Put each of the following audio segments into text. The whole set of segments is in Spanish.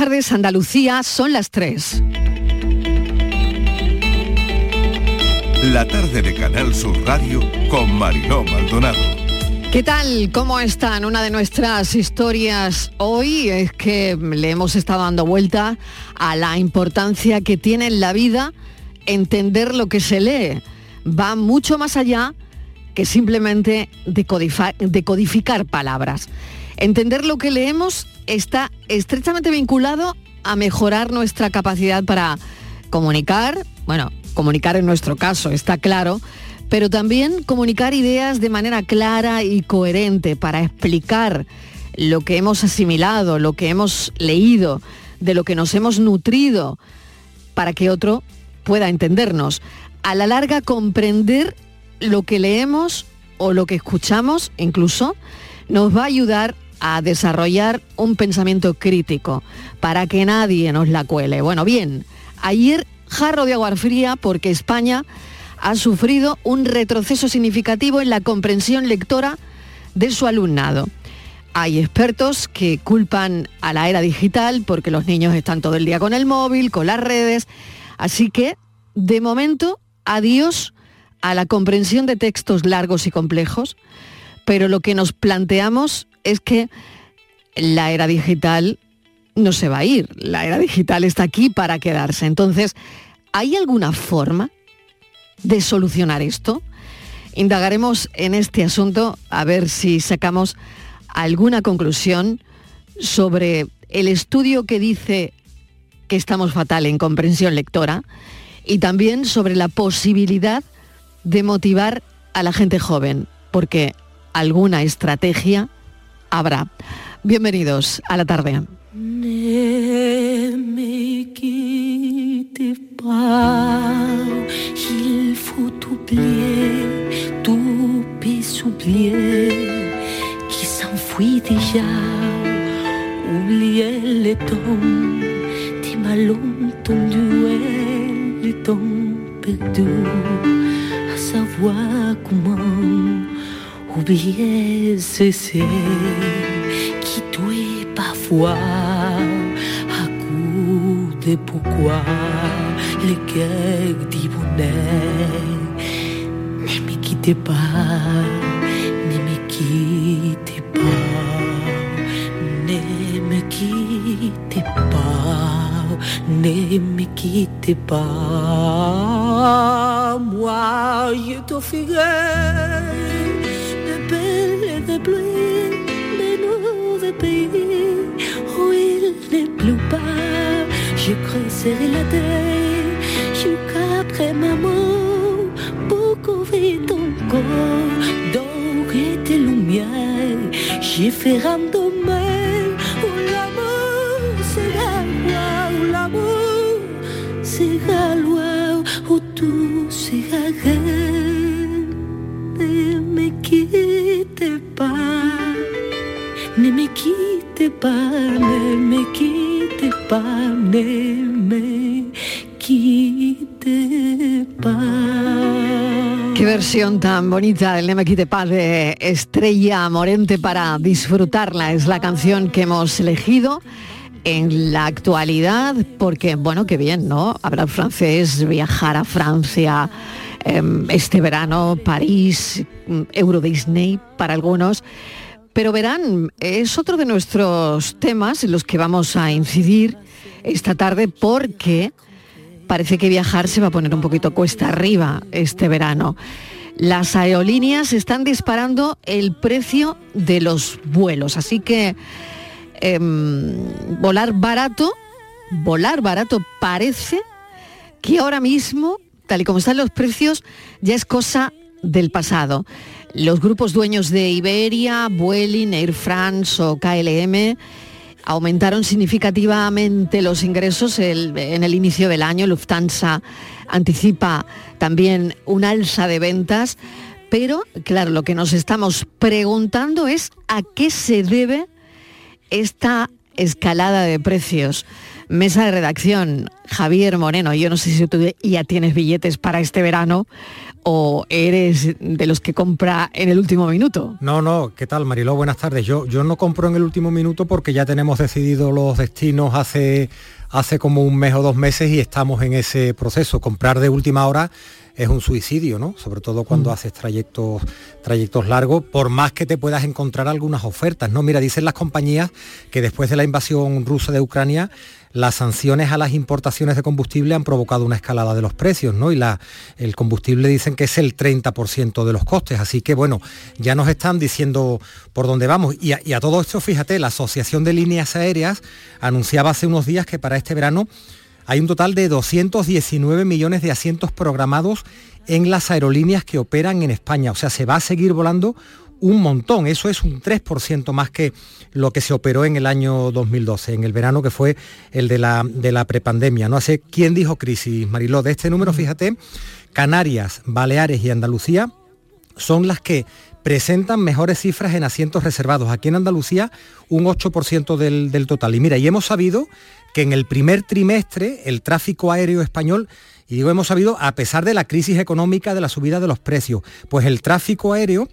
tardes, Andalucía, son las 3. La tarde de Canal Sur Radio con Mariló Maldonado. ¿Qué tal? ¿Cómo están? Una de nuestras historias hoy es que le hemos estado dando vuelta a la importancia que tiene en la vida entender lo que se lee. Va mucho más allá que simplemente decodificar palabras. Entender lo que leemos está estrechamente vinculado a mejorar nuestra capacidad para comunicar, bueno, comunicar en nuestro caso, está claro, pero también comunicar ideas de manera clara y coherente para explicar lo que hemos asimilado, lo que hemos leído, de lo que nos hemos nutrido, para que otro pueda entendernos. A la larga, comprender lo que leemos o lo que escuchamos incluso nos va a ayudar a desarrollar un pensamiento crítico para que nadie nos la cuele. Bueno, bien, ayer jarro de agua fría porque España ha sufrido un retroceso significativo en la comprensión lectora de su alumnado. Hay expertos que culpan a la era digital porque los niños están todo el día con el móvil, con las redes. Así que, de momento, adiós a la comprensión de textos largos y complejos, pero lo que nos planteamos es que la era digital no se va a ir, la era digital está aquí para quedarse. Entonces, ¿hay alguna forma de solucionar esto? Indagaremos en este asunto a ver si sacamos alguna conclusión sobre el estudio que dice que estamos fatal en comprensión lectora y también sobre la posibilidad de motivar a la gente joven, porque alguna estrategia habrá. Bienvenidos a la tarde. Oublier cesser qui douait parfois à coup de pourquoi. Les guerres bonheur ne me quittez pas ne me quittez pas ne me quittez pas ne me quittez pas. Moi je t'offrirai pluie, de nouveaux pays où il ne pleut pas. Je creuserai la terre jusqu'après ma mort pour couvrir ton corps d'or tes lumières. Je ferai un domaine où l'amour sera loi, où l'amour sera loi, où tout sera rien. Pas, ne me quitte pas. Qué versión tan bonita del Neme Quite Paz de Estrella Morente para disfrutarla. Es la canción que hemos elegido en la actualidad, porque, bueno, qué bien, ¿no? Hablar francés, viajar a Francia, em, este verano, París, Euro Disney para algunos. Pero verán, es otro de nuestros temas en los que vamos a incidir esta tarde porque parece que viajar se va a poner un poquito cuesta arriba este verano. Las aerolíneas están disparando el precio de los vuelos, así que em, volar barato, volar barato parece que ahora mismo, tal y como están los precios, ya es cosa del pasado. Los grupos dueños de Iberia, Vueling, Air France o KLM aumentaron significativamente los ingresos en el inicio del año. Lufthansa anticipa también un alza de ventas, pero claro, lo que nos estamos preguntando es a qué se debe esta escalada de precios. Mesa de redacción, Javier Moreno, yo no sé si tú ya tienes billetes para este verano o eres de los que compra en el último minuto. No, no, ¿qué tal Mariló? Buenas tardes. Yo, yo no compro en el último minuto porque ya tenemos decidido los destinos hace, hace como un mes o dos meses y estamos en ese proceso. Comprar de última hora es un suicidio, ¿no? Sobre todo cuando mm. haces trayectos, trayectos largos, por más que te puedas encontrar algunas ofertas, ¿no? Mira, dicen las compañías que después de la invasión rusa de Ucrania, las sanciones a las importaciones de combustible han provocado una escalada de los precios, ¿no? Y la, el combustible dicen que es el 30% de los costes. Así que, bueno, ya nos están diciendo por dónde vamos. Y a, y a todo esto, fíjate, la Asociación de Líneas Aéreas anunciaba hace unos días que para este verano hay un total de 219 millones de asientos programados en las aerolíneas que operan en España. O sea, se va a seguir volando un montón. Eso es un 3% más que lo que se operó en el año 2012, en el verano que fue el de la, de la prepandemia. No sé quién dijo crisis, Mariló. De este número, fíjate, Canarias, Baleares y Andalucía son las que presentan mejores cifras en asientos reservados. Aquí en Andalucía un 8% del, del total. Y mira, y hemos sabido que en el primer trimestre el tráfico aéreo español y digo hemos sabido a pesar de la crisis económica, de la subida de los precios, pues el tráfico aéreo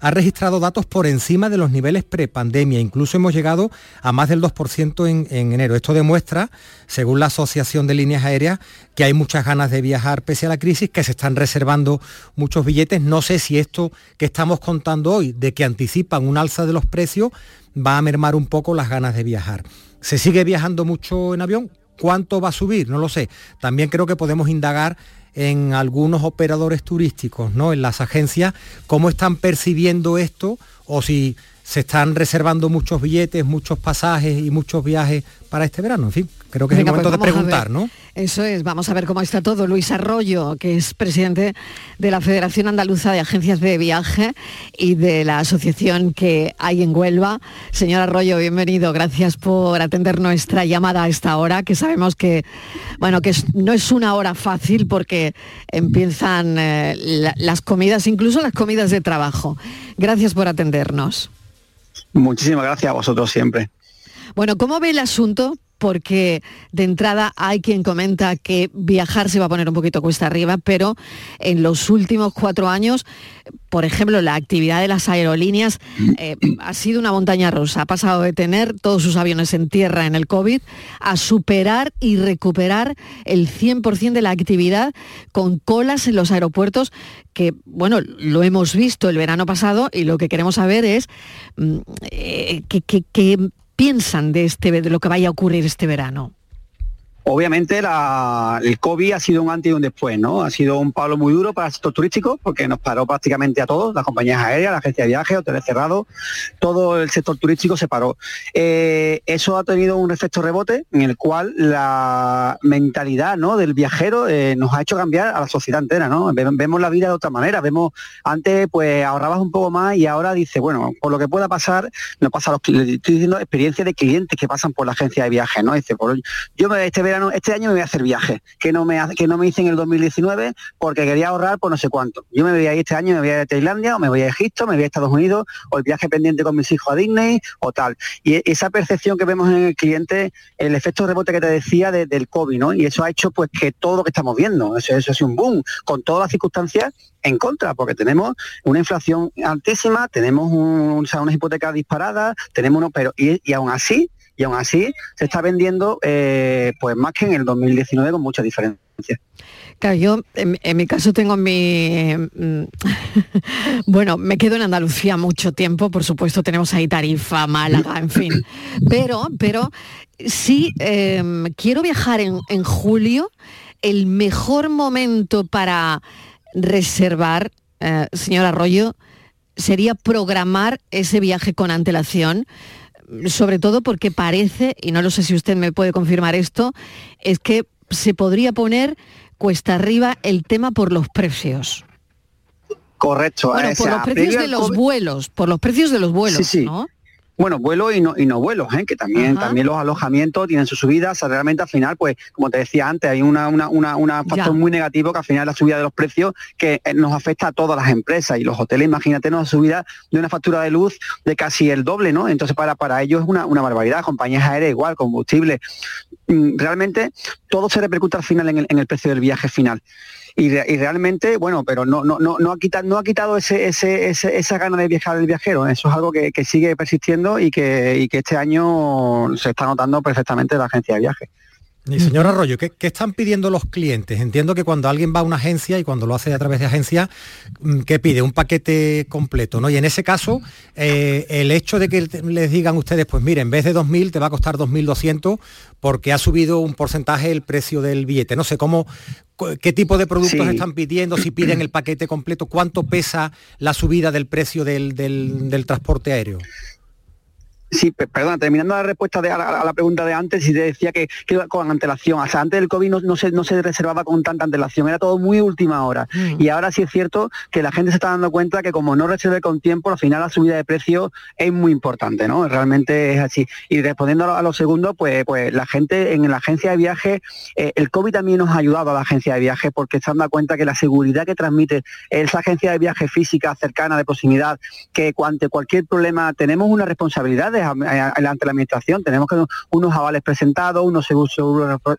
ha registrado datos por encima de los niveles prepandemia. Incluso hemos llegado a más del 2% en, en, enero. Esto demuestra, según la Asociación de Líneas Aéreas, que hay muchas ganas de viajar pese a la crisis, que se están reservando muchos billetes. No sé si esto que estamos contando hoy, de que anticipan un alza de los precios, va a mermar un poco las ganas de viajar. ¿Se sigue viajando mucho en avión? ¿Cuánto va a subir? No lo sé. También creo que podemos indagar en algunos operadores turísticos, ¿no? En las agencias, cómo están percibiendo esto o si se están reservando muchos billetes, muchos pasajes y muchos viajes para este verano. En fin, creo que Venga, es el momento pues de preguntar, ¿no? Eso es, vamos a ver cómo está todo. Luis Arroyo, que es presidente de la Federación Andaluza de Agencias de Viaje y de la asociación que hay en Huelva. Señor Arroyo, bienvenido. Gracias por atender nuestra llamada a esta hora, que sabemos que, bueno, que no es una hora fácil porque empiezan eh, la, las comidas, incluso las comidas de trabajo. Gracias por atendernos. Muchísimas gracias a vosotros siempre. Bueno, ¿cómo ve el asunto? Porque de entrada hay quien comenta que viajar se va a poner un poquito cuesta arriba, pero en los últimos cuatro años, por ejemplo, la actividad de las aerolíneas eh, ha sido una montaña rusa. Ha pasado de tener todos sus aviones en tierra en el COVID a superar y recuperar el 100% de la actividad con colas en los aeropuertos que, bueno, lo hemos visto el verano pasado y lo que queremos saber es mm, eh, que piensan de, este, de lo que vaya a ocurrir este verano? Obviamente el COVID ha sido un antes y un después, ¿no? Ha sido un palo muy duro para el sector turístico porque nos paró prácticamente a todos, las compañías aéreas, la agencia de viajes, hoteles cerrados, todo el sector turístico se paró. Eh, eso ha tenido un efecto rebote en el cual la mentalidad ¿no? del viajero eh, nos ha hecho cambiar a la sociedad entera, ¿no? Vemos la vida de otra manera, vemos, antes pues ahorrabas un poco más y ahora dice, bueno, por lo que pueda pasar, no pasa los estoy diciendo experiencia de clientes que pasan por la agencia de viajes, ¿no? Dice, por, yo me este este año me voy a hacer viaje, que no me, que no me hice en el 2019 porque quería ahorrar por no sé cuánto. Yo me voy a este año, me voy a, ir a Tailandia, o me voy a Egipto, me voy a Estados Unidos, o el viaje pendiente con mis hijos a Disney, o tal. Y e, esa percepción que vemos en el cliente, el efecto rebote que te decía de, del COVID, ¿no? Y eso ha hecho pues que todo lo que estamos viendo, eso, eso es un boom, con todas las circunstancias en contra, porque tenemos una inflación altísima, tenemos un, o sea, unas hipotecas disparadas, tenemos uno, pero y, y aún así y aún así se está vendiendo eh, pues más que en el 2019 con mucha diferencia. Claro, yo en, mi caso tengo mi... Mm, bueno, me quedo en Andalucía mucho tiempo, por supuesto tenemos ahí Tarifa, Málaga, en fin. Pero, pero sí eh, quiero viajar en, en julio, el mejor momento para reservar, eh, señor Arroyo, sería programar ese viaje con antelación sobre todo porque parece, y no lo sé si usted me puede confirmar esto, es que se podría poner cuesta arriba el tema por los precios. Correcto. Bueno, por los precios de los vuelos, por los precios de los vuelos, sí, sí. ¿no? Bueno, vuelo y no, y no vuelos, ¿eh? que también, también los alojamientos tienen sus subidas, realmente al final, pues, como te decía antes, hay una, una, una, factor muy negativo que al final la subida de los precios que eh, nos afecta a todas las empresas y los hoteles, imagínate una subida de una factura de luz de casi el doble, ¿no? Entonces para, para ellos es una, una barbaridad, compañías aéreas igual, combustible. Mm, realmente todo se repercute al final en el, en el precio del viaje final y, realmente, bueno, pero no, no, no, no ha quitado, no ha quitado ese, ese, esa gana de viajar del viajero. Eso es algo que, sigue persistiendo y que, y que este año se está notando perfectamente la agencia de viaje. Y señor Arroyo, ¿qué, están pidiendo los clientes? Entiendo que cuando alguien va a una agencia y cuando lo hace a través de agencia, mm, ¿qué pide? Un paquete completo, ¿no? Y en ese caso, eh, el hecho de que les digan ustedes, pues mire, en vez de 2.000 te va a costar 2.200 porque ha subido un porcentaje el precio del billete. No sé, ¿cómo, ¿qué tipo de productos están pidiendo? Si piden el paquete completo, ¿cuánto pesa la subida del precio del transporte aéreo? Sí, perdona, terminando la respuesta de, a, la, pregunta de antes, y te decía que, con antelación, o sea, antes del COVID no, se, no se reservaba con tanta antelación, era todo muy última hora. Mm. Y ahora sí es cierto que la gente se está dando cuenta que como no reserve con tiempo, al final la subida de precio es muy importante, ¿no? Realmente es así. Y respondiendo a lo, segundo, pues, pues la gente en la agencia de viaje, eh, el COVID también nos ha ayudado a la agencia de viaje porque se han dado cuenta que la seguridad que transmite esa agencia de viaje física, cercana, de proximidad, que ante cualquier problema tenemos una responsabilidad de ante la administración. Tenemos que unos avales presentados, unos seguros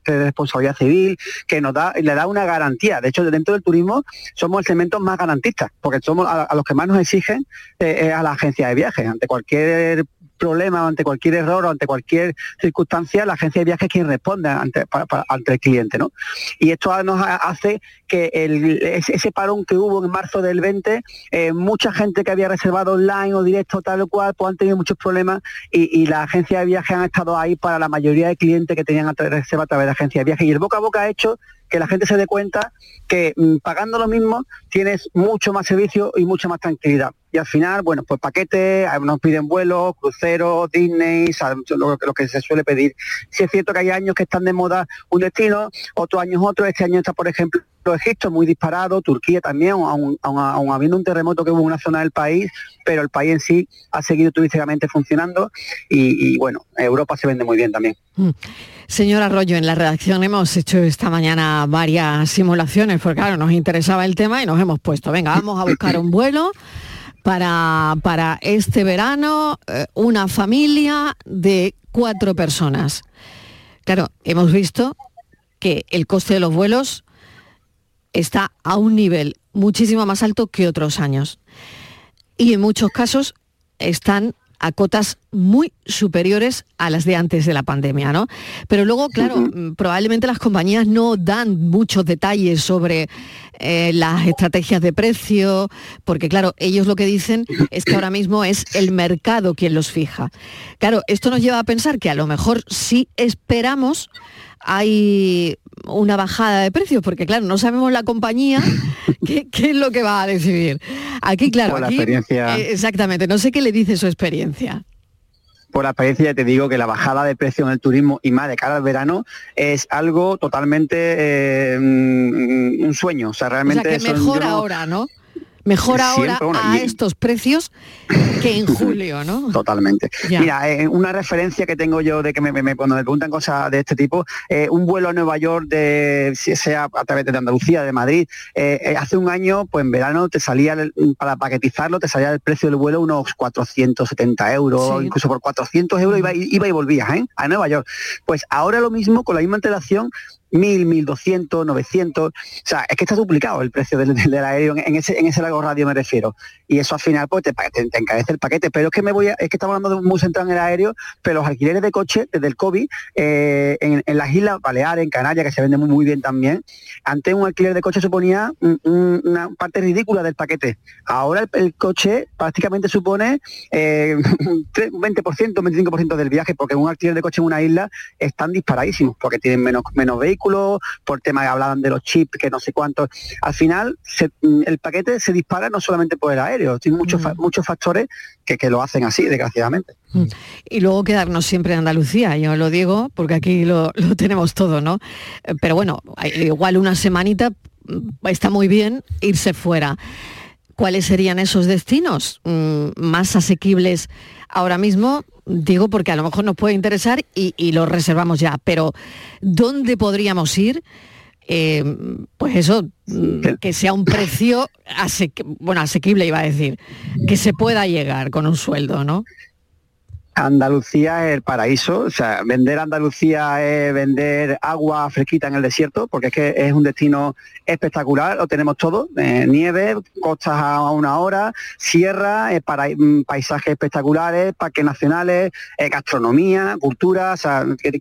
de responsabilidad civil, que nos da, le da una garantía. De hecho, dentro del turismo somos el segmento más garantista, porque somos a, los que más nos exigen eh, a la agencia de viajes. Ante cualquier problema, ante cualquier error o ante cualquier circunstancia, la agencia de viajes es quien responde ante, ante el cliente. ¿no? Y esto nos hace que el, ese parón que hubo en marzo del 20, eh, mucha gente que había reservado online o directo tal o cual, pues han tenido muchos problemas y, la agencia de viajes han estado ahí para la mayoría de clientes que tenían reserva a través de la agencia de viajes. Y el boca a boca ha hecho que la gente se dé cuenta que mm, pagando lo mismo tienes mucho más servicio y mucha más tranquilidad. Y al final, bueno, pues paquetes, nos piden vuelos, cruceros, Disney, lo, lo, que se suele pedir. Si es cierto que hay años que están de moda un destino, otros años otro. Este año está, por ejemplo, Egipto muy disparado, Turquía también, aún, habiendo un terremoto que hubo en una zona del país, pero el país en sí ha seguido turísticamente funcionando y, bueno, Europa se vende muy bien también. Mm. Señor Arroyo, en la redacción hemos hecho esta mañana varias simulaciones, porque claro, nos interesaba el tema y nos hemos puesto, venga, vamos a buscar un vuelo para, para este verano, eh, una familia de cuatro personas. Claro, hemos visto que el coste de los vuelos está a un nivel muchísimo más alto que otros años. Y en muchos casos están a cotas muy superiores a las de antes de la pandemia, ¿no? Pero luego, claro, mm, probablemente las compañías no dan muchos detalles sobre eh, las estrategias de precio, porque claro, ellos lo que dicen es que ahora mismo es el mercado quien los fija. Claro, esto nos lleva a pensar que a lo mejor sí esperamos hay una bajada de precios, porque claro, no sabemos la compañía qué, es lo que va a decidir. Aquí, claro, la experiencia... Eh, exactamente, no sé qué le dice su experiencia por la experiencia ya te digo que la bajada de precio en el turismo y más de cara al verano es algo totalmente eh, mm, un sueño. O sea, realmente. O sea, que mejor ahora, ¿no? Mejor ahora a estos precios que en julio, ¿no? Totalmente. Mira, eh, una referencia que tengo yo de que me, cuando me preguntan cosas de este tipo, eh, un vuelo a Nueva York de sea a través de Andalucía, de Madrid, eh, hace un año, pues en verano te salía para paquetizarlo, te salía el precio del vuelo unos 470 euros, incluso por 400 euros iba, iba y volvías a Nueva York. Pues ahora lo mismo con la misma antelación 1000, 1200, 900. O sea, es que está duplicado el precio del, aéreo en, ese, en ese largo radio me refiero. Y eso al final pues te, encarece el paquete. Pero es que me voy es que estamos hablando de muy centrado en el aéreo, pero los alquileres de coche desde el COVID eh, en, las Islas Baleares, en Canarias, que se vende muy, muy bien también, antes un alquiler de coche suponía una parte ridícula del paquete. Ahora el, coche prácticamente supone eh, un 20%, 25% del viaje, porque un alquiler de coche en una isla están disparadísimos, porque tienen menos, menos vehículos por tema que hablaban de los chips, que no sé cuántos. Al final, mm, el paquete se dispara no solamente por el aéreo, tiene muchos, mm. muchos factores que, lo hacen así, desgraciadamente. Mm. Y luego quedarnos siempre en Andalucía, yo lo digo, porque aquí lo, lo tenemos todo, ¿no? Pero bueno, igual una semanita está muy bien irse fuera. ¿cuáles serían esos destinos más asequibles ahora mismo? Digo porque a lo mejor nos puede interesar y, y lo reservamos ya, pero ¿dónde podríamos ir? Eh, pues eso, mm, que sea un precio bueno, asequible iba a decir, que se pueda llegar con un sueldo, ¿no? Andalucía es el paraíso, o sea, vender Andalucía es vender agua fresquita en el desierto, porque es que es un destino espectacular, lo tenemos todo, eh, nieve, costas a una hora, sierra, eh, para, mm, paisajes espectaculares, parques nacionales, eh, gastronomía, cultura, o sea, que,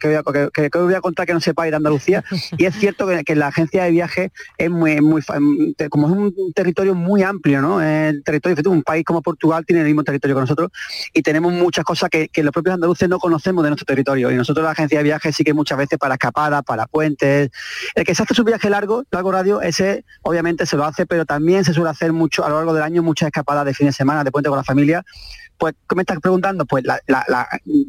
voy a contar que no sepa ir a Andalucía, y es cierto que, la agencia de viaje es muy, muy, mm, como es un territorio muy amplio, ¿no? El territorio, un país como Portugal tiene el mismo territorio que nosotros, y tenemos muchas cosas que que, los propios andaluces no conocemos de nuestro territorio. Y nosotros la agencia de viajes sí que muchas veces para escapadas, para puentes. El que se hace su viaje largo, largo radio, ese obviamente se lo hace, pero también se suele hacer mucho a lo largo del año muchas escapadas de fin de semana, de puente con la familia. Pues, ¿qué me estás preguntando? Pues la, la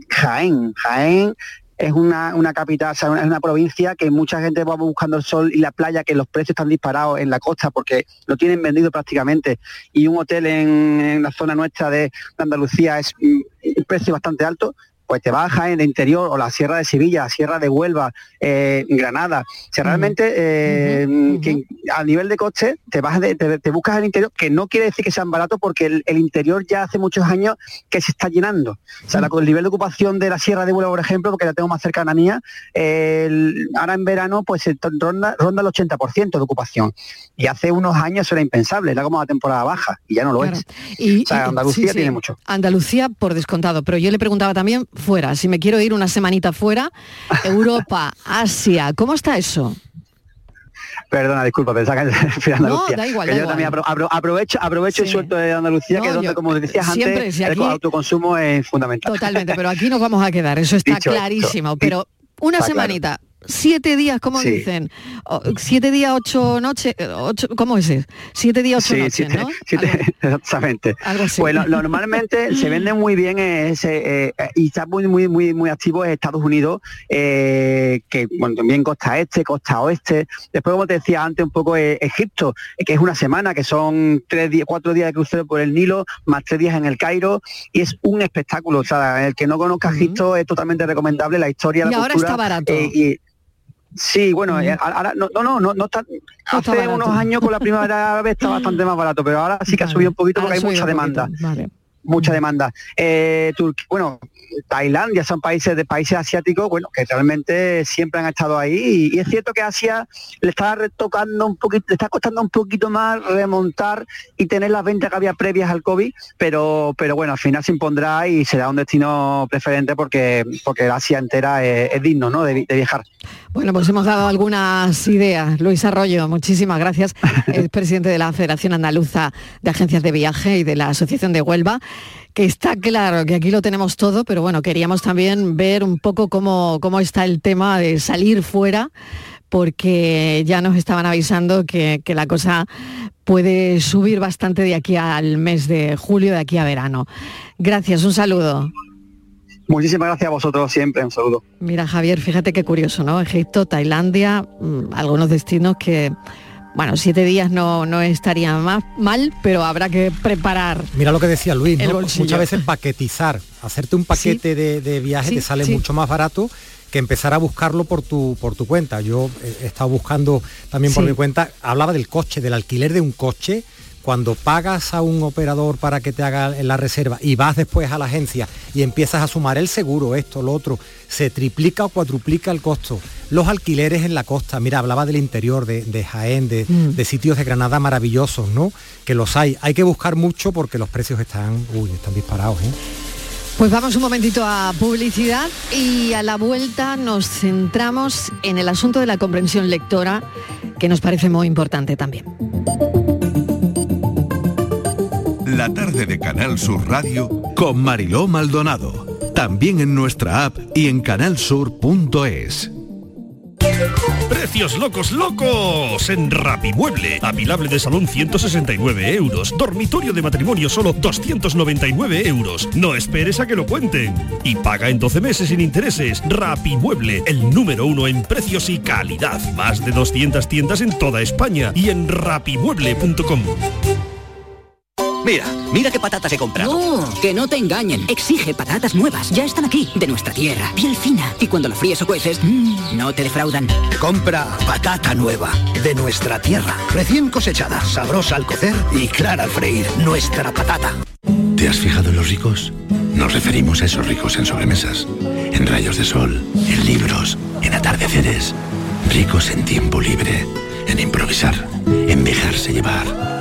Jaén. Jaén es una, capital, es una provincia que mucha gente va buscando el sol y la playa, que los precios están disparados en la costa porque lo tienen vendido prácticamente. Y un hotel en, la zona nuestra de Andalucía es un precio bastante alto, pues te baja en el interior o la Sierra de Sevilla, Sierra de Huelva, eh, Granada. Si realmente eh, a nivel de coste te, vas te, buscas el interior, que no quiere decir que sean baratos porque el, interior ya hace muchos años que se está llenando. O sea, el nivel de ocupación de la Sierra de Huelva, por ejemplo, porque la tengo más cercana mía, ahora en verano pues ronda, ronda el 80% de ocupación. Y hace unos años era impensable, era como la temporada baja y ya no lo es. Y, o sea, Andalucía tiene mucho. Andalucía por descontado, pero yo le preguntaba también fuera, si me quiero ir una semanita fuera, Europa, Asia, ¿cómo está eso? Perdona, disculpa, pensaba que era Andalucía. No, da igual, yo también aprovecho, aprovecho el suelto de Andalucía, que es donde, como decías antes, el autoconsumo es fundamental. Totalmente, pero aquí nos vamos a quedar, eso está clarísimo. Pero una semanita, siete días, ¿cómo dicen? siete días, ocho noches, ocho, ¿cómo es? Siete días, ocho noches, ¿no? exactamente. Bueno, normalmente se vende muy bien ese, eh, y está muy, muy, muy, muy activo en Estados Unidos, eh, que bueno, también costa este, costa oeste. Después, como te decía antes, un poco eh, Egipto, que es una semana, que son tres días, cuatro días de crucero por el Nilo, más tres días en el Cairo, y es un espectáculo. O sea, el que no conozca Egipto es totalmente recomendable la historia, la y ahora está barato. Sí, bueno, eh, ahora no, no, no, no, está. hace unos años con la primavera vez está bastante más barato, pero ahora sí que ha subido un poquito porque hay mucha demanda. Mucha demanda. Eh, bueno, Tailandia son países de países asiáticos, bueno, que realmente siempre han estado ahí. Y, es cierto que Asia le está retocando un poquito, le está costando un poquito más remontar y tener las ventas que había previas al COVID, pero, pero bueno, al final se impondrá y será un destino preferente porque, porque Asia entera es, digno ¿no? de, viajar. Bueno, pues hemos dado algunas ideas. Luis Arroyo, muchísimas gracias. Es presidente de la Federación Andaluza de Agencias de Viaje y de la Asociación de Huelva que está claro que aquí lo tenemos todo, pero bueno, queríamos también ver un poco cómo, cómo está el tema de salir fuera, porque ya nos estaban avisando que, la cosa puede subir bastante de aquí al mes de julio, de aquí a verano. Gracias, un saludo. Muchísimas gracias a vosotros siempre, un saludo. Mira, Javier, fíjate qué curioso, ¿no? Egipto, Tailandia, mm, algunos destinos que bueno, siete días no, no estaría más mal, pero habrá que preparar. Mira lo que decía Luis, muchas veces paquetizar, hacerte un paquete de, viaje te sale mucho más barato que empezar a buscarlo por tu, por tu cuenta. Yo he estado buscando también por mi cuenta, hablaba del coche, del alquiler de un coche, cuando pagas a un operador para que te haga la reserva y vas después a la agencia y empiezas a sumar el seguro, esto, lo otro, se triplica o cuadruplica el costo. Los alquileres en la costa, mira, hablaba del interior, de, Jaén, mm. de, sitios de Granada maravillosos, ¿no? Que los hay. Hay que buscar mucho porque los precios están, uy, están disparados, ¿eh? Pues vamos un momentito a publicidad y a la vuelta nos centramos en el asunto de la comprensión lectora, que nos parece muy importante también. La tarde de Canal Sur Radio con Mariló Maldonado. También en nuestra app y en canalsur.es. Precios locos, locos en Rapimueble. Apilable de salón 169 euros. Dormitorio de matrimonio solo 299 euros. No esperes a que lo cuenten. Y paga en 12 meses sin intereses. Rapimueble, el número uno en precios y calidad. Más de 200 tiendas en toda España y en rapimueble.com. Mira, mira qué patatas he comprado. No, que no te engañen. Exige patatas nuevas. Ya están aquí, de nuestra tierra. Piel fina. Y cuando la fríes o cueces, mmm, no te defraudan. Compra patata nueva, de nuestra tierra. Recién cosechada, sabrosa al cocer y clara al freír. Nuestra patata. ¿Te has fijado en los ricos? Nos referimos a esos ricos en sobremesas, en rayos de sol, en libros, en atardeceres. Ricos en tiempo libre, en improvisar, en dejarse llevar.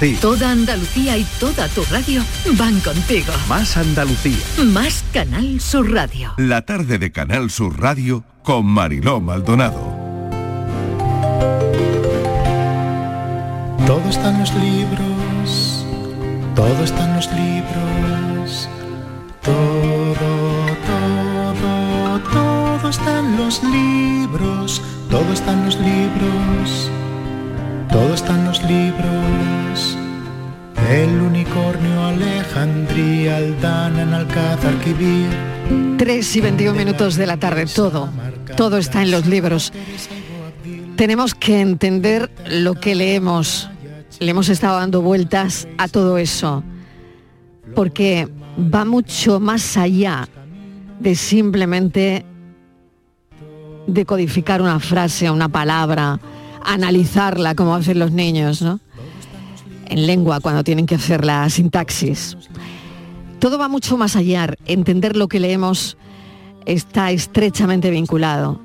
ti. Toda Andalucía y toda tu radio van contigo. Más Andalucía. Más Canal Sur Radio. La tarde de Canal Sur Radio con Mariló Maldonado. Todo está en los libros, todo está en los libros, todo, todo, todo está en los libros, todo está en los libros, todo está en los libros. El unicornio, Alejandría, Aldana, en Alcázar, Quibir. 3 y 21 minutos de la tarde, todo, todo está en los libros. Tenemos que entender lo que leemos. Le hemos estado dando vueltas a todo eso, porque va mucho más allá de simplemente decodificar una frase, una palabra, analizarla como hacen los niños, ¿no? En lengua cuando tienen que hacer la sintaxis. Todo va mucho más allá. Entender lo que leemos está estrechamente vinculado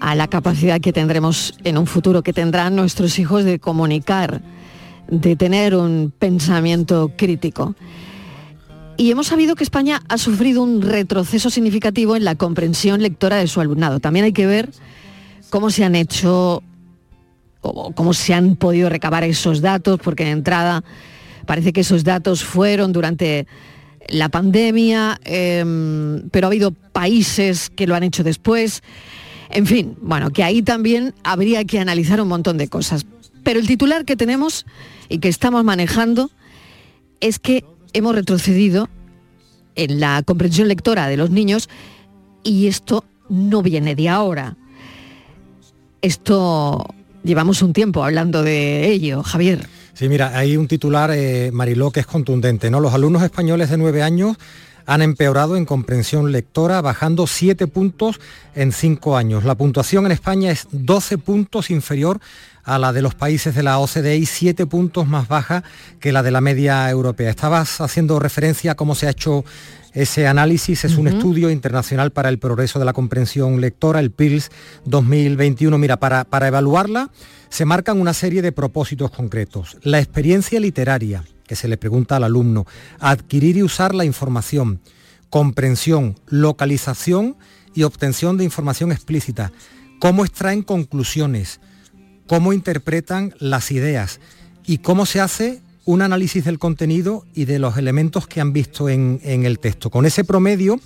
a la capacidad que tendremos en un futuro, que tendrán nuestros hijos de comunicar, de tener un pensamiento crítico. Y hemos sabido que España ha sufrido un retroceso significativo en la comprensión lectora de su alumnado. También hay que ver cómo se han hecho cómo se han podido recabar esos datos, porque de entrada parece que esos datos fueron durante la pandemia, eh, pero ha habido países que lo han hecho después. En fin, bueno, que ahí también habría que analizar un montón de cosas. Pero el titular que tenemos y que estamos manejando es que hemos retrocedido en la comprensión lectora de los niños y esto no viene de ahora. Esto llevamos un tiempo hablando de ello, Javier. Sí, mira, hay un titular, eh, Mariló, que es contundente, ¿no? Los alumnos españoles de nueve años han empeorado en comprensión lectora, bajando 7 puntos en 5 años. La puntuación en España es 12 puntos inferior a la de los países de la OCDE y 7 puntos más baja que la de la media europea. Estabas haciendo referencia a cómo se ha hecho ese análisis es un estudio internacional para el progreso de la comprensión lectora, el PILS 2021. Mira, para, para evaluarla se marcan una serie de propósitos concretos. La experiencia literaria, que se le pregunta al alumno, adquirir y usar la información, comprensión, localización y obtención de información explícita, cómo extraen conclusiones, cómo interpretan las ideas y cómo se hace un análisis del contenido y de los elementos que han visto en, el texto. Con ese promedio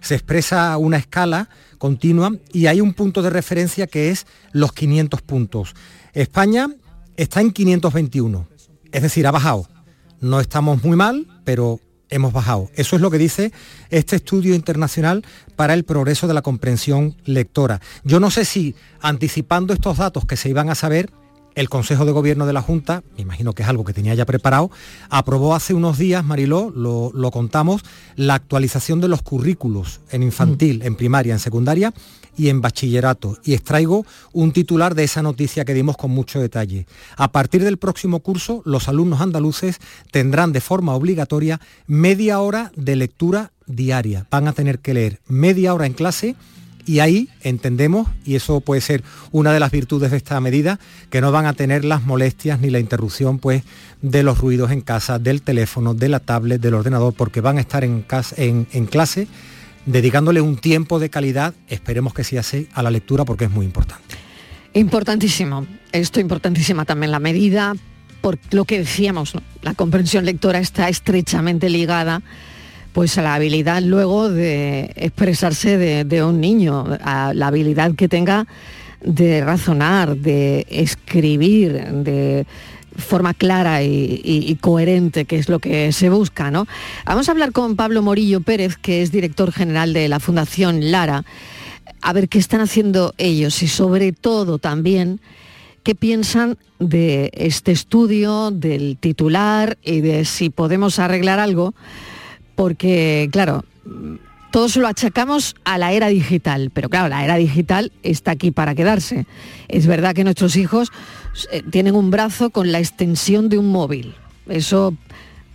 se expresa una escala continua y hay un punto de referencia que es los 500 puntos. España está en 521, es decir, ha bajado. No estamos muy mal, pero hemos bajado. Eso es lo que dice este estudio internacional para el progreso de la comprensión lectora. Yo no sé si anticipando estos datos que se iban a saber, el Consejo de Gobierno de la Junta, me imagino que es algo que tenía ya preparado, aprobó hace unos días, Mariló, lo, lo contamos, la actualización de los currículos en infantil, mm. en primaria, en secundaria y en bachillerato. Y extraigo un titular de esa noticia que dimos con mucho detalle. A partir del próximo curso, los alumnos andaluces tendrán de forma obligatoria media hora de lectura diaria. Van a tener que leer media hora en clase Y ahí entendemos, y eso puede ser una de las virtudes de esta medida, que no van a tener las molestias ni la interrupción pues, de los ruidos en casa, del teléfono, de la tablet, del ordenador, porque van a estar en, casa, en, clase dedicándole un tiempo de calidad, esperemos que sea a la lectura porque es muy importante. Importantísimo, esto importantísima también la medida, por lo que decíamos, la comprensión lectora está estrechamente ligada pues a la habilidad luego de expresarse de, un niño, a la habilidad que tenga de razonar, de escribir, de forma clara y, coherente, que es lo que se busca. ¿no? Vamos a hablar con Pablo Morillo Pérez, que es director general de la Fundación Lara, a ver qué están haciendo ellos y sobre todo también qué piensan de este estudio, del titular y de si podemos arreglar algo, porque claro, todos lo achacamos a la era digital, pero claro, la era digital está aquí para quedarse. Es verdad que nuestros hijos eh, tienen un brazo con la extensión de un móvil. Eso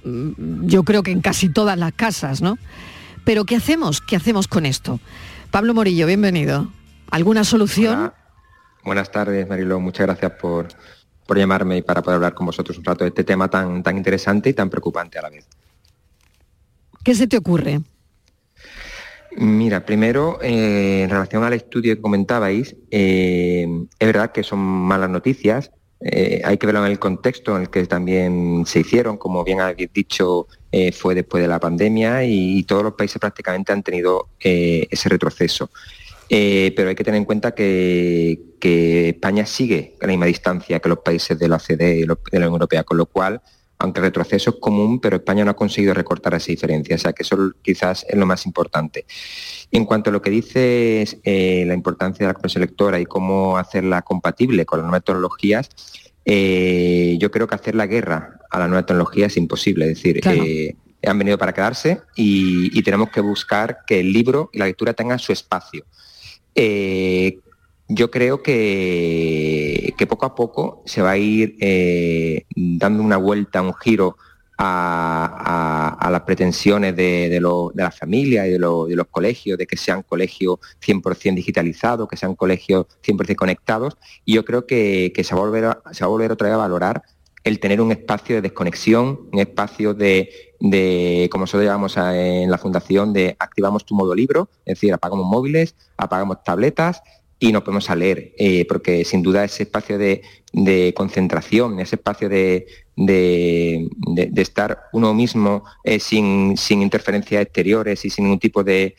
mm, yo creo que en casi todas las casas, ¿no? Pero ¿qué hacemos? ¿Qué hacemos con esto? Pablo Morillo, bienvenido. ¿Alguna solución? Buenas tardes, Marilo. Muchas gracias por, por llamarme y para poder hablar con vosotros un rato de este tema tan, tan interesante y tan preocupante a la vez. ¿Qué se te ocurre? Mira, primero, eh, en relación al estudio que comentabais, eh, es verdad que son malas noticias, eh, hay que verlo en el contexto en el que también se hicieron, como bien habéis dicho, fue después de la pandemia y, todos los países prácticamente han tenido ese retroceso. pero hay que tener en cuenta que, España sigue a la misma distancia que los países de la OCDE y de la Unión Europea, con lo cual aunque el retroceso es común, pero España no ha conseguido recortar esa diferencia, o sea que eso quizás es lo más importante. En cuanto a lo que dices, eh, la importancia de la lectora y cómo hacerla compatible con las nuevas tecnologías, eh, yo creo que hacer la guerra a la nueva tecnología es imposible, es decir, eh, han venido para quedarse y, tenemos que buscar que el libro y la lectura tengan su espacio. Yo creo que, poco a poco se va a ir eh, dando una vuelta, un giro a, las pretensiones de, la familia y de, los colegios, de que sean colegios 100% digitalizados, que sean colegios 100% conectados. Y yo creo que, se, va a volver se va a volver otra vez a valorar el tener un espacio de desconexión, un espacio de, como nosotros llamamos en la fundación, de activamos tu modo libro, es decir, apagamos móviles, apagamos tabletas y nos podemos a leer, eh, porque sin duda ese espacio de, concentración, ese espacio de, estar uno mismo eh, sin, interferencias exteriores y sin ningún tipo de,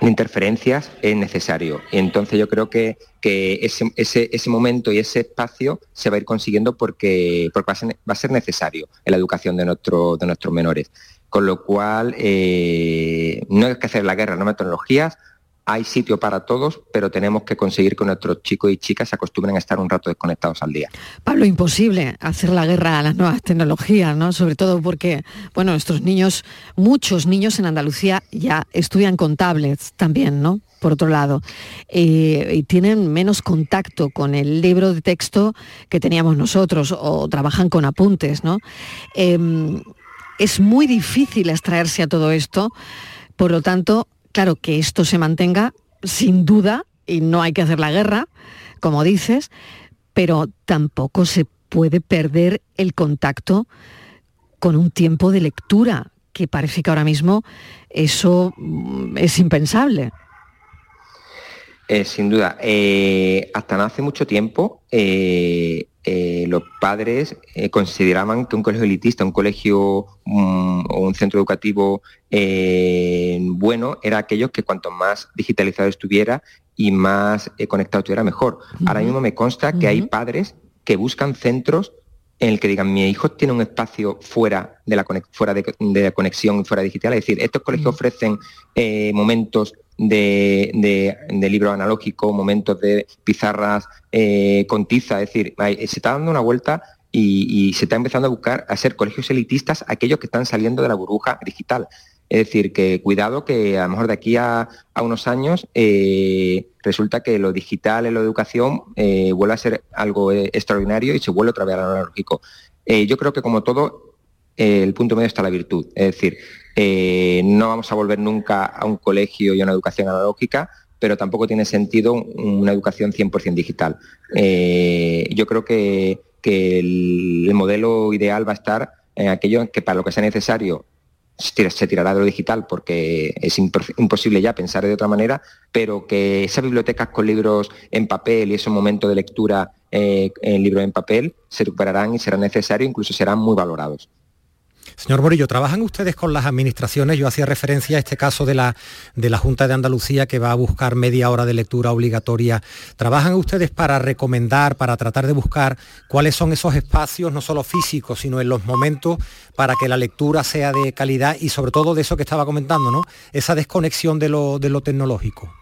interferencias es necesario. Y entonces yo creo que, ese, momento y ese espacio se va a ir consiguiendo porque, porque va, a ser, necesario en la educación de, nuestro, de nuestros menores. Con lo cual, eh, no hay que hacer la guerra a nuevas tecnologías, hay sitio para todos, pero tenemos que conseguir que nuestros chicos y chicas se acostumbren a estar un rato desconectados al día. Pablo, imposible hacer la guerra a las nuevas tecnologías, ¿no? Sobre todo porque, bueno, nuestros niños, muchos niños en Andalucía ya estudian con tablets también, ¿no? Por otro lado, eh, y tienen menos contacto con el libro de texto que teníamos nosotros o trabajan con apuntes, ¿no? Em, es muy difícil extraerse a todo esto. Por lo tanto, Claro, que esto se mantenga sin duda, y no hay que hacer la guerra, como dices, pero tampoco se puede perder el contacto con un tiempo de lectura, que parece que ahora mismo eso mm, es impensable. Eh, sin duda. Eh, hasta no hace mucho tiempo, eh, los padres consideraban que un colegio elitista, un colegio mm, o un centro educativo bueno, era aquello que cuanto más digitalizado estuviera y más conectado estuviera, mejor. Ahora mismo me consta que hay padres que buscan centros en el que digan, mi hijo tiene un espacio fuera de la, fuera de, la conexión, fuera digital. Es decir, estos colegios ofrecen momentos de, libro analógico, momentos de pizarras eh, con tiza, es decir, se está dando una vuelta y, se está empezando a buscar a ser colegios elitistas aquellos que están saliendo de la burbuja digital. Es decir, que cuidado que a lo mejor de aquí a, unos años eh, resulta que lo digital en la educación eh, vuelve a ser algo extraordinario y se vuelve otra vez al analógico. yo creo que como todo, el punto medio está la virtud. Es decir, Eh, no vamos a volver nunca a un colegio y a una educación analógica, pero tampoco tiene sentido una educación 100% digital. Eh, yo creo que, el, modelo ideal va a estar en aquello que para lo que sea necesario se tirará de lo digital porque es imposible ya pensar de otra manera, pero que esas bibliotecas con libros en papel y esos momentos de lectura eh, en libros en papel se recuperarán y serán necesarios, incluso serán muy valorados. Señor Morillo, ¿trabajan ustedes con las administraciones? Yo hacía referencia a este caso de la, de la Junta de Andalucía que va a buscar media hora de lectura obligatoria. ¿Trabajan ustedes para recomendar, para tratar de buscar cuáles son esos espacios, no solo físicos, sino en los momentos para que la lectura sea de calidad y sobre todo de eso que estaba comentando, ¿no? Esa desconexión de lo, de lo tecnológico.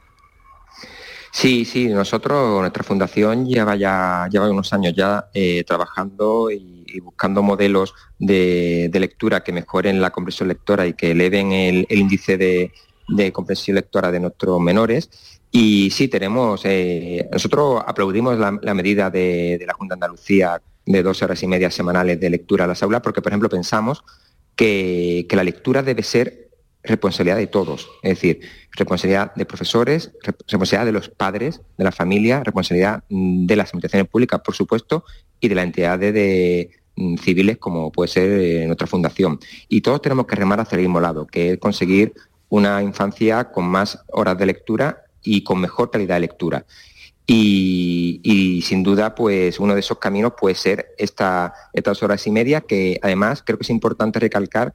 Sí, sí, nosotros, nuestra fundación lleva ya lleva unos años ya eh, trabajando y, buscando modelos de, lectura que mejoren la comprensión lectora y que eleven el, índice de, comprensión lectora de nuestros menores. Y sí, tenemos, eh, nosotros aplaudimos la, medida de, la Junta de Andalucía de dos horas y media semanales de lectura a las aulas, porque, por ejemplo, pensamos que, que la lectura debe ser responsabilidad de todos, es decir, responsabilidad de profesores, responsabilidad de los padres, de la familia, responsabilidad mm, de las administraciones públicas, por supuesto, y de las entidades de, civiles como puede ser eh, nuestra fundación. Y todos tenemos que remar hacia el mismo lado, que es conseguir una infancia con más horas de lectura y con mejor calidad de lectura. Y, sin duda, pues uno de esos caminos puede ser esta, estas horas y media, que además creo que es importante recalcar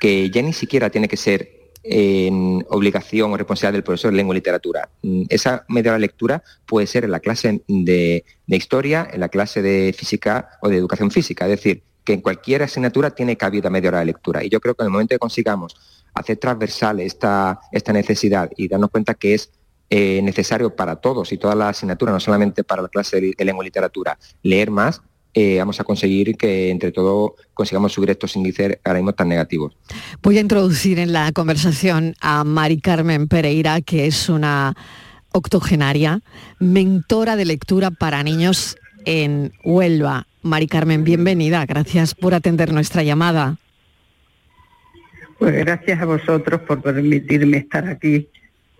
que ya ni siquiera tiene que ser en obligación o responsabilidad del profesor de lengua y literatura. Mm, esa media hora de lectura puede ser en la clase de, historia, en la clase de física o de educación física. Es decir, que en cualquier asignatura tiene cabida media hora de lectura. Y yo creo que en el momento que consigamos hacer transversal esta, esta necesidad y darnos cuenta que es eh, necesario para todos y todas las asignaturas, no solamente para la clase de lengua y literatura, leer más, eh, vamos a conseguir que entre todos consigamos subir estos índices ahora mismo tan negativos. Voy a introducir en la conversación a Mari Carmen Pereira, que es una octogenaria, mentora de lectura para niños en Huelva. Mari Carmen, bienvenida. Gracias por atender nuestra llamada. Pues gracias a vosotros por permitirme estar aquí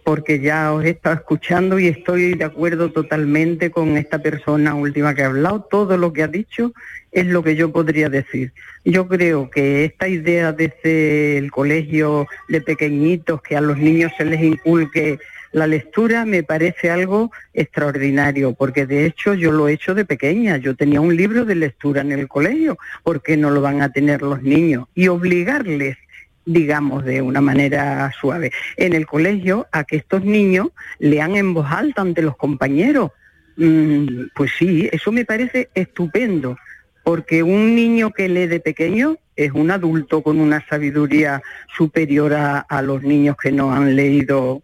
porque ya os he estado escuchando y estoy de acuerdo totalmente con esta persona última que ha hablado. Todo lo que ha dicho es lo que yo podría decir. Yo creo que esta idea desde el colegio de pequeñitos, que a los niños se les inculque la lectura, me parece algo extraordinario, porque de hecho yo lo he hecho de pequeña. Yo tenía un libro de lectura en el colegio, ¿por qué no lo van a tener los niños? Y obligarles digamos de una manera suave, en el colegio a que estos niños lean en voz alta ante los compañeros. Mm, pues sí, eso me parece estupendo, porque un niño que lee de pequeño es un adulto con una sabiduría superior a, los niños que no han leído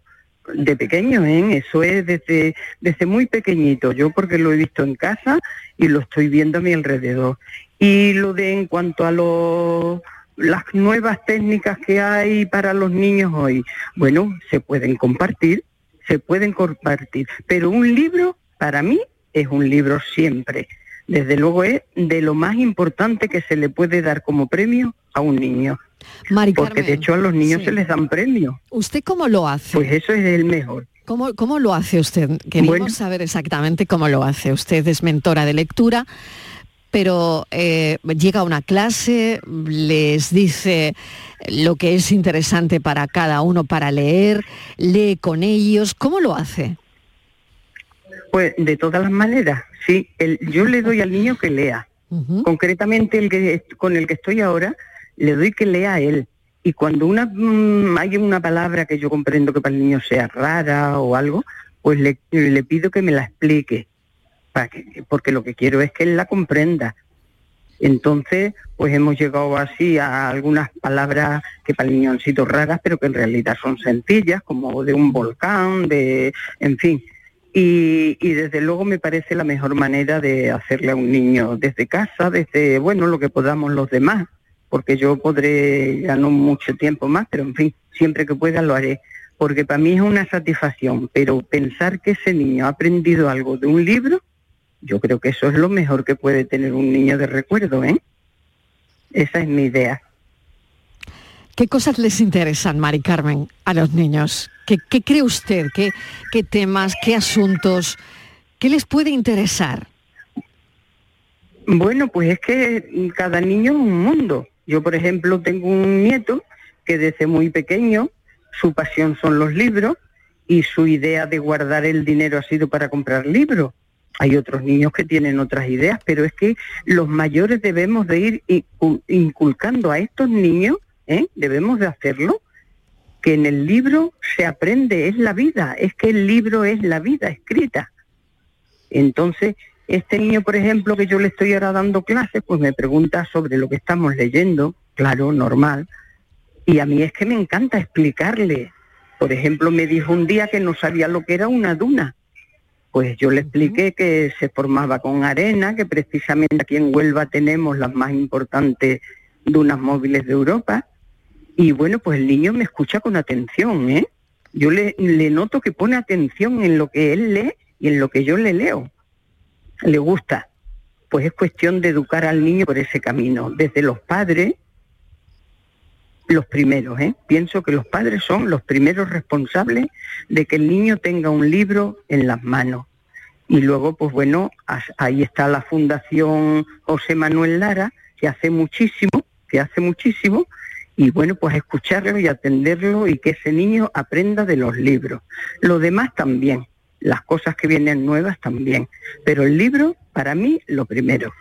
de pequeño, ¿eh? eso es desde, desde muy pequeñito, yo porque lo he visto en casa y lo estoy viendo a mi alrededor. Y lo de en cuanto a los las nuevas técnicas que hay para los niños hoy, bueno, se pueden compartir, se pueden compartir, pero un libro para mí es un libro siempre. Desde luego es de lo más importante que se le puede dar como premio a un niño. Porque de hecho a los niños se les dan premios. ¿Usted cómo lo hace? Pues eso es el mejor. ¿Cómo, cómo lo hace usted? Queremos saber exactamente cómo lo hace. Usted es mentora de lectura pero eh, llega a una clase, les dice lo que es interesante para cada uno para leer, lee con ellos, ¿cómo lo hace? Pues de todas las maneras, sí, yo le doy al niño que lea. Concretamente el que, con el que estoy ahora, le doy que lea a él. Y cuando una, mm, hay una palabra que yo comprendo que para el niño sea rara o algo, pues le, le pido que me la explique porque lo que quiero es que él la comprenda. Entonces, pues hemos llegado así a algunas palabras que para el niño han sido raras, pero que en realidad son sencillas, como de un volcán, de, en fin. Y, y, desde luego me parece la mejor manera de hacerle a un niño desde casa, desde, bueno, lo que podamos los demás, porque yo podré ya no mucho tiempo más, pero en fin, siempre que pueda lo haré, porque para mí es una satisfacción, pero pensar que ese niño ha aprendido algo de un libro, yo creo que eso es lo mejor que puede tener un niño de recuerdo, ¿eh? Esa es mi idea. ¿Qué cosas les interesan, Mari Carmen, a los niños? ¿Qué, cree usted? ¿Qué, ¿Qué temas, qué asuntos, qué les puede interesar? Bueno, pues es que cada niño es un mundo. Yo, por ejemplo, tengo un nieto que desde muy pequeño su pasión son los libros y su idea de guardar el dinero ha sido para comprar libros. Hay otros niños que tienen otras ideas, pero es que los mayores debemos de ir inculcando a estos niños, ¿eh? debemos de hacerlo, que en el libro se aprende, es la vida, es que el libro es la vida escrita. Entonces, este niño, por ejemplo, que yo le estoy ahora dando clases, pues me pregunta sobre lo que estamos leyendo, claro, normal, y a mí es que me encanta explicarle. Por ejemplo, me dijo un día que no sabía lo que era una duna. Pues yo le expliqué que se formaba con arena, que precisamente aquí en Huelva tenemos las más importantes dunas móviles de Europa. Y bueno, pues el niño me escucha con atención, ¿eh? Yo le, le noto que pone atención en lo que él lee y en lo que yo le leo. Le gusta. Pues es cuestión de educar al niño por ese camino, desde los padres, los primeros. ¿eh? Pienso que los padres son los primeros responsables de que el niño tenga un libro en las manos. Y luego, pues bueno, ahí está la Fundación José Manuel Lara, que hace muchísimo, que hace muchísimo, y bueno, pues escucharlo y atenderlo y que ese niño aprenda de los libros. Lo demás también, las cosas que vienen nuevas también, pero el libro, para mí, lo primero.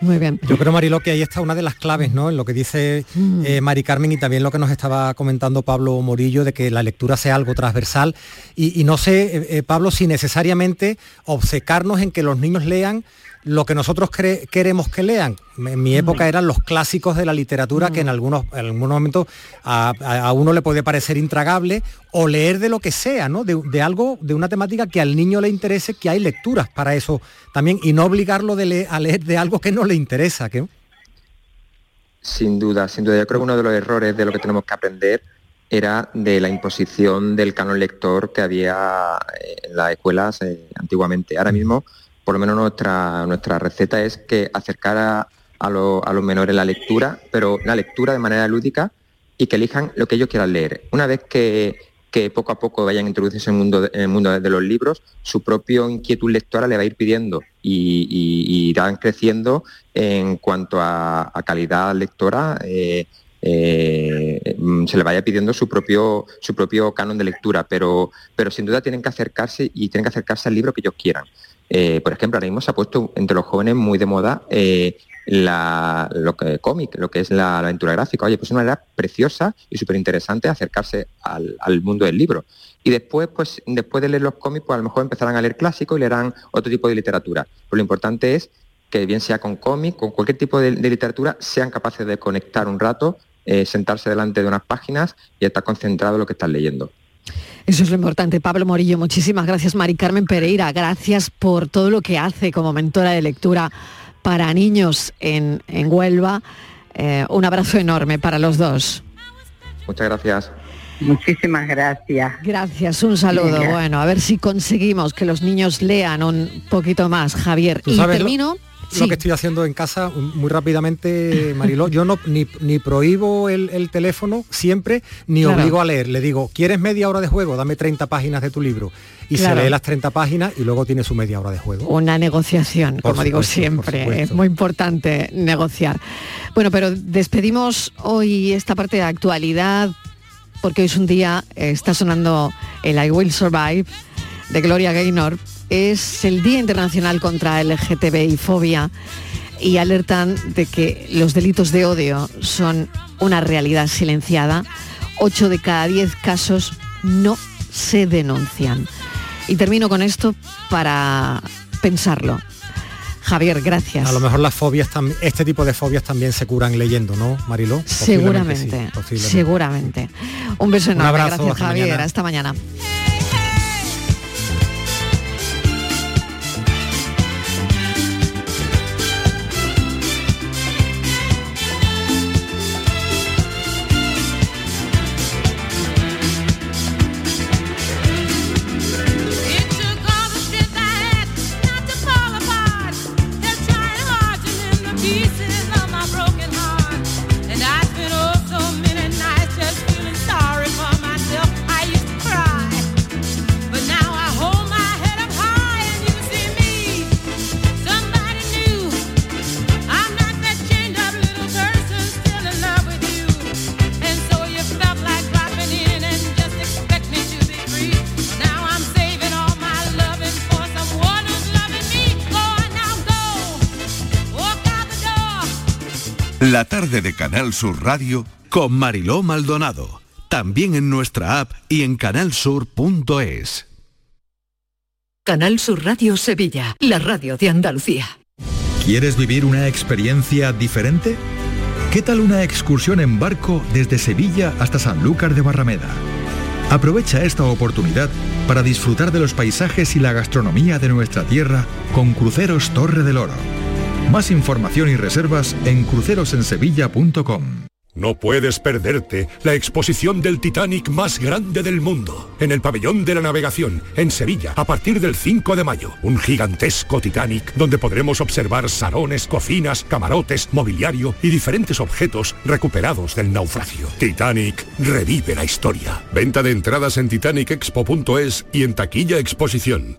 Muy bien. Yo creo, Marilo, que ahí está una de las claves, ¿no? En lo que dice mm. eh, Mari Carmen y también lo que nos estaba comentando Pablo Morillo, de que la lectura sea algo transversal. Y, no sé, eh, eh, Pablo, si necesariamente obcecarnos en que los niños lean lo que nosotros queremos que lean. En mi época eran los clásicos de la literatura que en algunos, en algunos momentos a, uno le puede parecer intragable o leer de lo que sea, ¿no? De, algo, de una temática que al niño le interese, que hay lecturas para eso también y no obligarlo de a leer de algo que no le interesa. Sin duda, sin duda. Yo creo que uno de los errores de lo que tenemos que aprender era de la imposición del canon lector que había en las escuelas eh, antiguamente. Ahora mismo por lo menos nuestra, nuestra receta es que acercar a, los menores la lectura, pero la lectura de manera lúdica y que elijan lo que ellos quieran leer. Una vez que, poco a poco vayan introduciéndose en el mundo, en el mundo de los libros, su propio inquietud lectora le va a ir pidiendo y, irán creciendo en cuanto a, calidad lectora. Eh, eh, se le vaya pidiendo su propio, su propio canon de lectura, pero, pero sin duda tienen que acercarse y tienen que acercarse al libro que ellos quieran. Eh, por ejemplo, ahora mismo se ha puesto entre los jóvenes muy de moda eh, lo que cómic, lo que es la, aventura gráfica. Oye, pues es una manera preciosa y súper interesante acercarse al, mundo del libro. Y después, pues, después de leer los cómics, pues a lo mejor empezarán a leer clásicos y leerán otro tipo de literatura. Pero lo importante es que bien sea con cómic, con cualquier tipo de, literatura, sean capaces de conectar un rato, eh, sentarse delante de unas páginas y estar concentrado en lo que están leyendo. Eso es lo importante. Pablo Morillo, muchísimas gracias. Mari Carmen Pereira, gracias por todo lo que hace como mentora de lectura para niños en, Huelva. Eh, un abrazo enorme para los dos. Muchas gracias. Muchísimas gracias. Gracias, un saludo. Bueno, a ver si conseguimos que los niños lean un poquito más, Javier. Y termino lo que estoy haciendo en casa muy rápidamente, Mariló. Yo no ni, prohíbo el, teléfono siempre, ni obligo a leer. Le digo, ¿quieres media hora de juego? Dame 30 páginas de tu libro. Y se lee las 30 páginas y luego tiene su media hora de juego. Una negociación, como digo siempre. Es muy importante negociar. Bueno, pero despedimos hoy esta parte de actualidad, porque hoy es un día, está sonando el I Will Survive de Gloria Gaynor es el Día Internacional contra LGTBI fobia y alertan de que los delitos de odio son una realidad silenciada. Ocho de cada diez casos no se denuncian. Y termino con esto para pensarlo. Javier, gracias. A lo mejor las fobias, este tipo de fobias también se curan leyendo, ¿no, Marilo? Seguramente, seguramente. Un beso enorme. Un abrazo, gracias, Javier. Hasta mañana. La tarde de Canal Sur Radio con Mariló Maldonado. También en nuestra app y en canalsur.es. Canal Sur Radio Sevilla, la radio de Andalucía. ¿Quieres vivir una experiencia diferente? ¿Qué tal una excursión en barco desde Sevilla hasta Sanlúcar de Barrameda? Aprovecha esta oportunidad para disfrutar de los paisajes y la gastronomía de nuestra tierra con Cruceros Torre del Oro. Más información y reservas en crucerosensevilla.com. No puedes perderte la exposición del Titanic más grande del mundo, en el Pabellón de la Navegación, en Sevilla, a partir del 5 de mayo. Un gigantesco Titanic donde podremos observar salones, cocinas, camarotes, mobiliario y diferentes objetos recuperados del naufragio. Titanic revive la historia. Venta de entradas en titanicexpo.es y en taquilla exposición.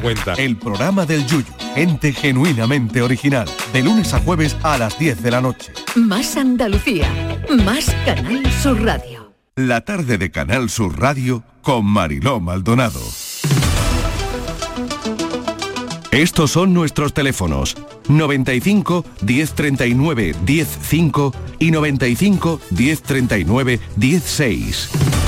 cuenta. El programa del Yuyu, ente genuinamente original, de lunes a jueves a las 10 de la noche. Más Andalucía, más Canal Sur Radio. La tarde de Canal Sur Radio con Mariló Maldonado. Estos son nuestros teléfonos 95 1039 105 y 95 1039 16.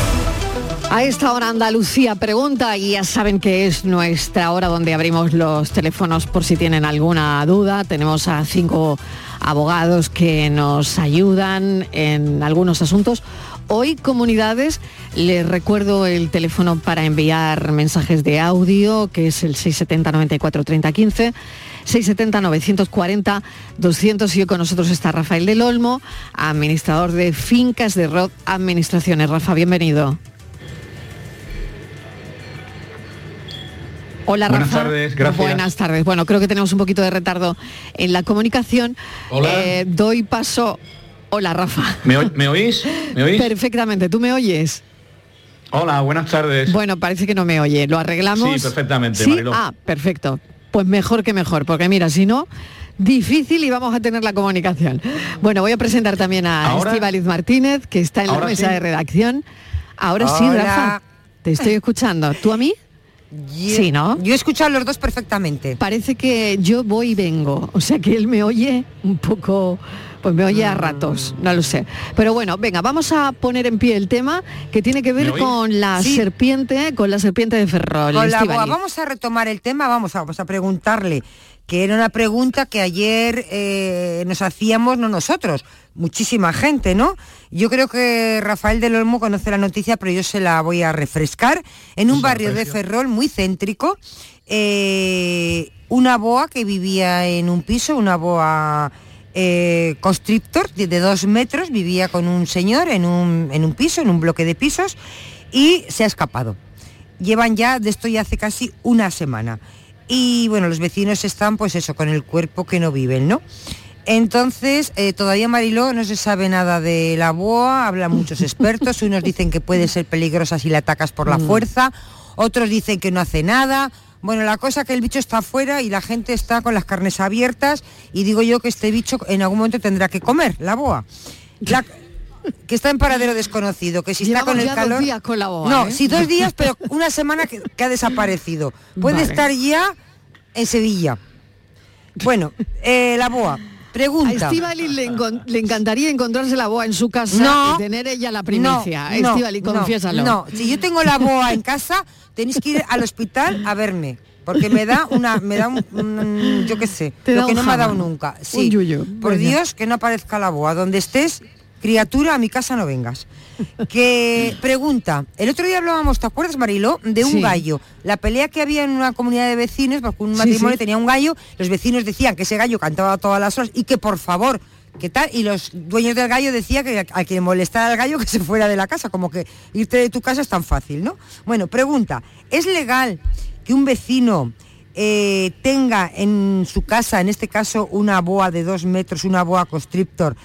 A esta hora Andalucía pregunta y ya saben que es nuestra hora donde abrimos los teléfonos por si tienen alguna duda. Tenemos a cinco abogados que nos ayudan en algunos asuntos. Hoy comunidades, les recuerdo el teléfono para enviar mensajes de audio, que es el 670 94 30 15. 670 940 200 y con nosotros está Rafael del Olmo, administrador de fincas de Rod Administraciones. Rafa, bienvenido. Hola Buenas Rafa. tardes, gracias. Buenas tardes. Bueno, creo que tenemos un poquito de retardo en la comunicación. Hola. Eh, doy paso. Hola Rafa. ¿Me, oís? ¿Me oís? Perfectamente, ¿tú me oyes? Hola, buenas tardes. Bueno, parece que no me oye. ¿Lo arreglamos? Sí, perfectamente, ¿Sí? Mariló. Ah, perfecto. Pues mejor que mejor, porque mira, si no, difícil y vamos a tener la comunicación. Bueno, voy a presentar también a Estíbaliz Martínez, que está en la mesa sí. de redacción. Ahora sí. Rafa, te estoy escuchando. ¿Tú a mí? Sí, ¿no? Yo he escuchado a los dos perfectamente. Parece que yo voy y vengo, o sea que él me oye un poco, pues me oye a ratos, no lo sé. Pero bueno, venga, vamos a poner en pie el tema que tiene que ver con la Sí. serpiente, con la serpiente de Ferrol. Con la boa. Estíbaliz. Vamos a retomar el tema, vamos a, vamos a preguntarle, que era una pregunta que ayer eh, nos hacíamos, no nosotros, muchísima gente, ¿no? Yo creo que Rafael del Olmo conoce la noticia, pero yo se la voy a refrescar. En un barrio de Ferrol muy céntrico, eh, una boa que vivía en un piso, una boa eh, constrictor de, de dos metros, vivía con un señor en un, en un piso, en un bloque de pisos, y se ha escapado. Llevan ya, de esto ya hace casi una semana. Y bueno, los vecinos están pues eso, con el cuerpo que no viven, ¿no? Entonces, eh, todavía Mariló no se sabe nada de la boa, hablan muchos expertos, unos dicen que puede ser peligrosa si la atacas por la Mm. fuerza, otros dicen que no hace nada. Bueno, la cosa que el bicho está afuera y la gente está con las carnes abiertas y digo yo que este bicho en algún momento tendrá que comer, la boa. La- que está en paradero desconocido, que si está con el ya dos calor... días con la boa, No, ¿eh? sí, dos días, pero una semana que, que ha desaparecido. Puede Vale. estar ya en Sevilla. Bueno, eh, la boa. A Pregunta. Estivali le, le encantaría encontrarse la boa en su casa No. y tener ella la primicia. No, Estivali, no, confiésalo. No, si yo tengo la boa en casa, tenéis que ir al hospital a verme. Porque me da una, me da un, un- yo qué sé, Te lo que no me ha dado nunca. un Sí, por. Dios que no aparezca la boa. Donde estés, criatura, a mi casa no vengas. Que pregunta, el otro día hablábamos, ¿te acuerdas, Mariló? De un Sí. gallo. La pelea que había en una comunidad de vecinos, porque un matrimonio sí. tenía un gallo, los vecinos decían que ese gallo cantaba todas las horas y que por favor, ¿qué tal? Y los dueños del gallo decían que a, a quien molestara al gallo que se fuera de la casa, como que irte de tu casa es tan fácil, ¿no? Bueno, pregunta, ¿es legal que un vecino eh, tenga en su casa, en este caso, una boa de dos metros, una boa constrictor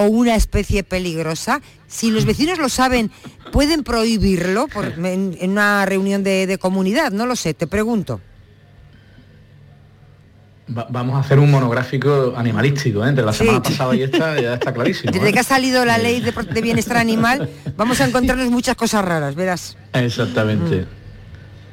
o una especie peligrosa? Si los vecinos lo saben, ¿pueden prohibirlo por- en, en una reunión de, de comunidad? No lo sé, te pregunto. Va- vamos a hacer un monográfico animalístico, ¿eh? entre la semana pasada y esta ya está clarísimo. Desde ¿eh? que ha salido la ley de, bienestar animal, vamos a encontrarnos muchas cosas raras, verás. Exactamente.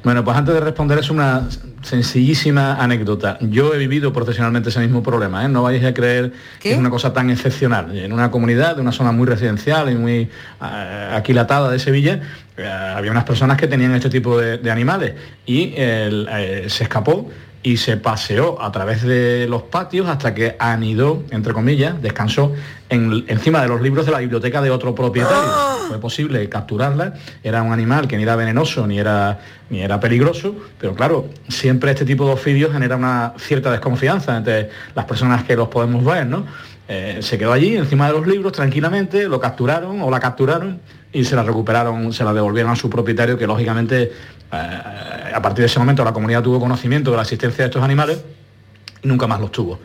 Bueno, pues antes de responder es una sencillísima anécdota. Yo he vivido profesionalmente ese mismo problema, ¿eh? no vayáis a creer que es una cosa tan excepcional. En una comunidad de una zona muy residencial y muy eh, aquilatada de Sevilla, eh, había unas personas que tenían este tipo de, de animales y se escapó y se paseó a través de los patios hasta que anidó, entre comillas, descansó en- encima de los libros de la biblioteca de otro propietario. Fue posible capturarla, era un animal que ni era venenoso ni era, ni era peligroso, pero claro, siempre este tipo de ofidios genera una cierta desconfianza entre las personas que los podemos ver, ¿no? Eh, se quedó allí encima de los libros tranquilamente, lo capturaron o la capturaron y se la recuperaron, se la devolvieron a su propietario que lógicamente a partir de ese momento la comunidad tuvo conocimiento de la existencia de estos animales y nunca más los tuvo.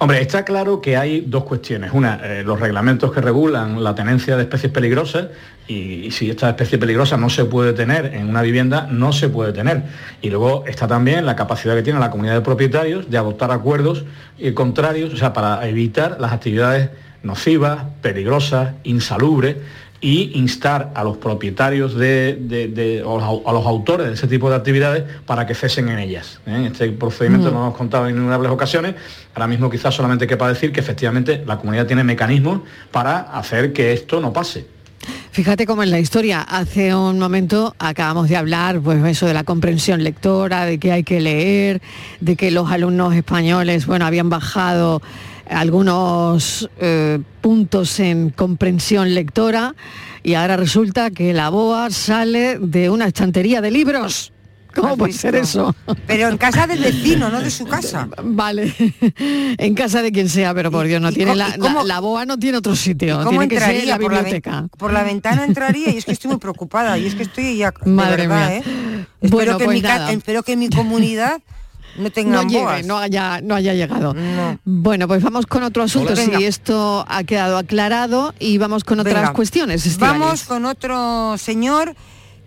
Hombre, está claro que hay dos cuestiones. Una, eh, los reglamentos que regulan la tenencia de especies peligrosas y, y si esta especie peligrosa no se puede tener en una vivienda, no se puede tener. Y luego está también la capacidad que tiene la comunidad de propietarios de adoptar acuerdos eh, contrarios, o sea, para evitar las actividades nocivas, peligrosas, insalubres y instar a los propietarios de, de- o a los autores de ese tipo de actividades para que cesen en ellas. ¿eh? Este procedimiento Mm. lo hemos contado en innumerables ocasiones. Ahora mismo quizás solamente quepa decir que efectivamente la comunidad tiene mecanismos para hacer que esto no pase. Fíjate cómo es la historia. Hace un momento acabamos de hablar, pues eso de la comprensión lectora, de que hay que leer, de que los alumnos españoles, bueno, habían bajado algunos eh, puntos en comprensión lectora y ahora resulta que la boa sale de una estantería de libros. ¿Cómo ¿Has puede ser eso? Pero en casa del vecino, no de su casa. Vale, en casa de quien sea, pero por Dios, no tiene la, la, la boa no tiene otro sitio, ¿Cómo tiene que ser entraría la por la, biblioteca. por la ventana entraría y es que estoy muy preocupada y es que estoy ya de Madre verdad, mía. ¿eh? Espero, Bueno, que pues mi ca- nada. espero que mi comunidad no no tengan llegue, boas. no haya, no haya llegado. Bueno, pues vamos con otro asunto, si esto ha quedado aclarado y vamos con otras Venga, cuestiones. Vamos con otro señor,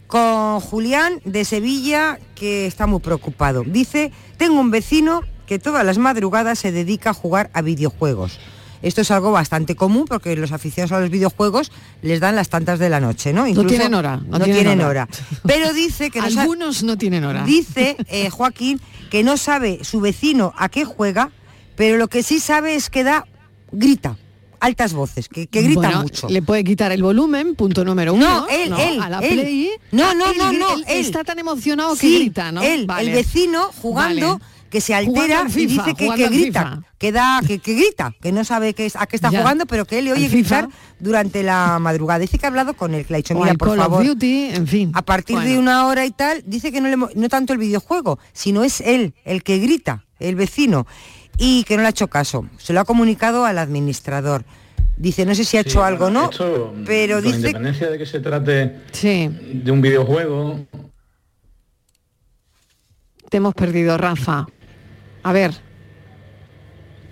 con Julián de Sevilla, que está muy preocupado. Dice, tengo un vecino que todas las madrugadas se dedica a jugar a videojuegos. Esto es algo bastante común porque los aficionados a los videojuegos les dan las tantas de la noche, ¿no? Incluso- tienen hora, no No, tienen tienen hora. hora. Pero dice que no Algunos no tienen hora. Dice eh, Joaquín que no sabe su vecino a qué juega, pero lo que sí sabe es que da, grita, altas voces, que, que grita Bueno, mucho. Le puede quitar el volumen, punto número uno. No, él, él, a la él. play. No, no, Él no, no, él. está tan emocionado Sí, que grita, ¿no? Él, Vale. el vecino jugando, Vale. Que se altera al y dice que, grita, que da, que, que grita, que no sabe qué es, a qué está Ya. jugando, pero que él le oye gritar durante la madrugada. Dice que ha hablado con él, que le ha dicho, mira, por Call favor. Duty, en fin. A partir de una hora y tal, dice que no, le, no tanto el videojuego, sino es él, el que grita, el vecino, y que no le ha hecho caso. Se lo ha comunicado al administrador. Dice, no sé si ha hecho Sí, algo o no, esto, pero con dice... independencia de que se trate Sí, de un videojuego, te hemos perdido, Rafa. A ver.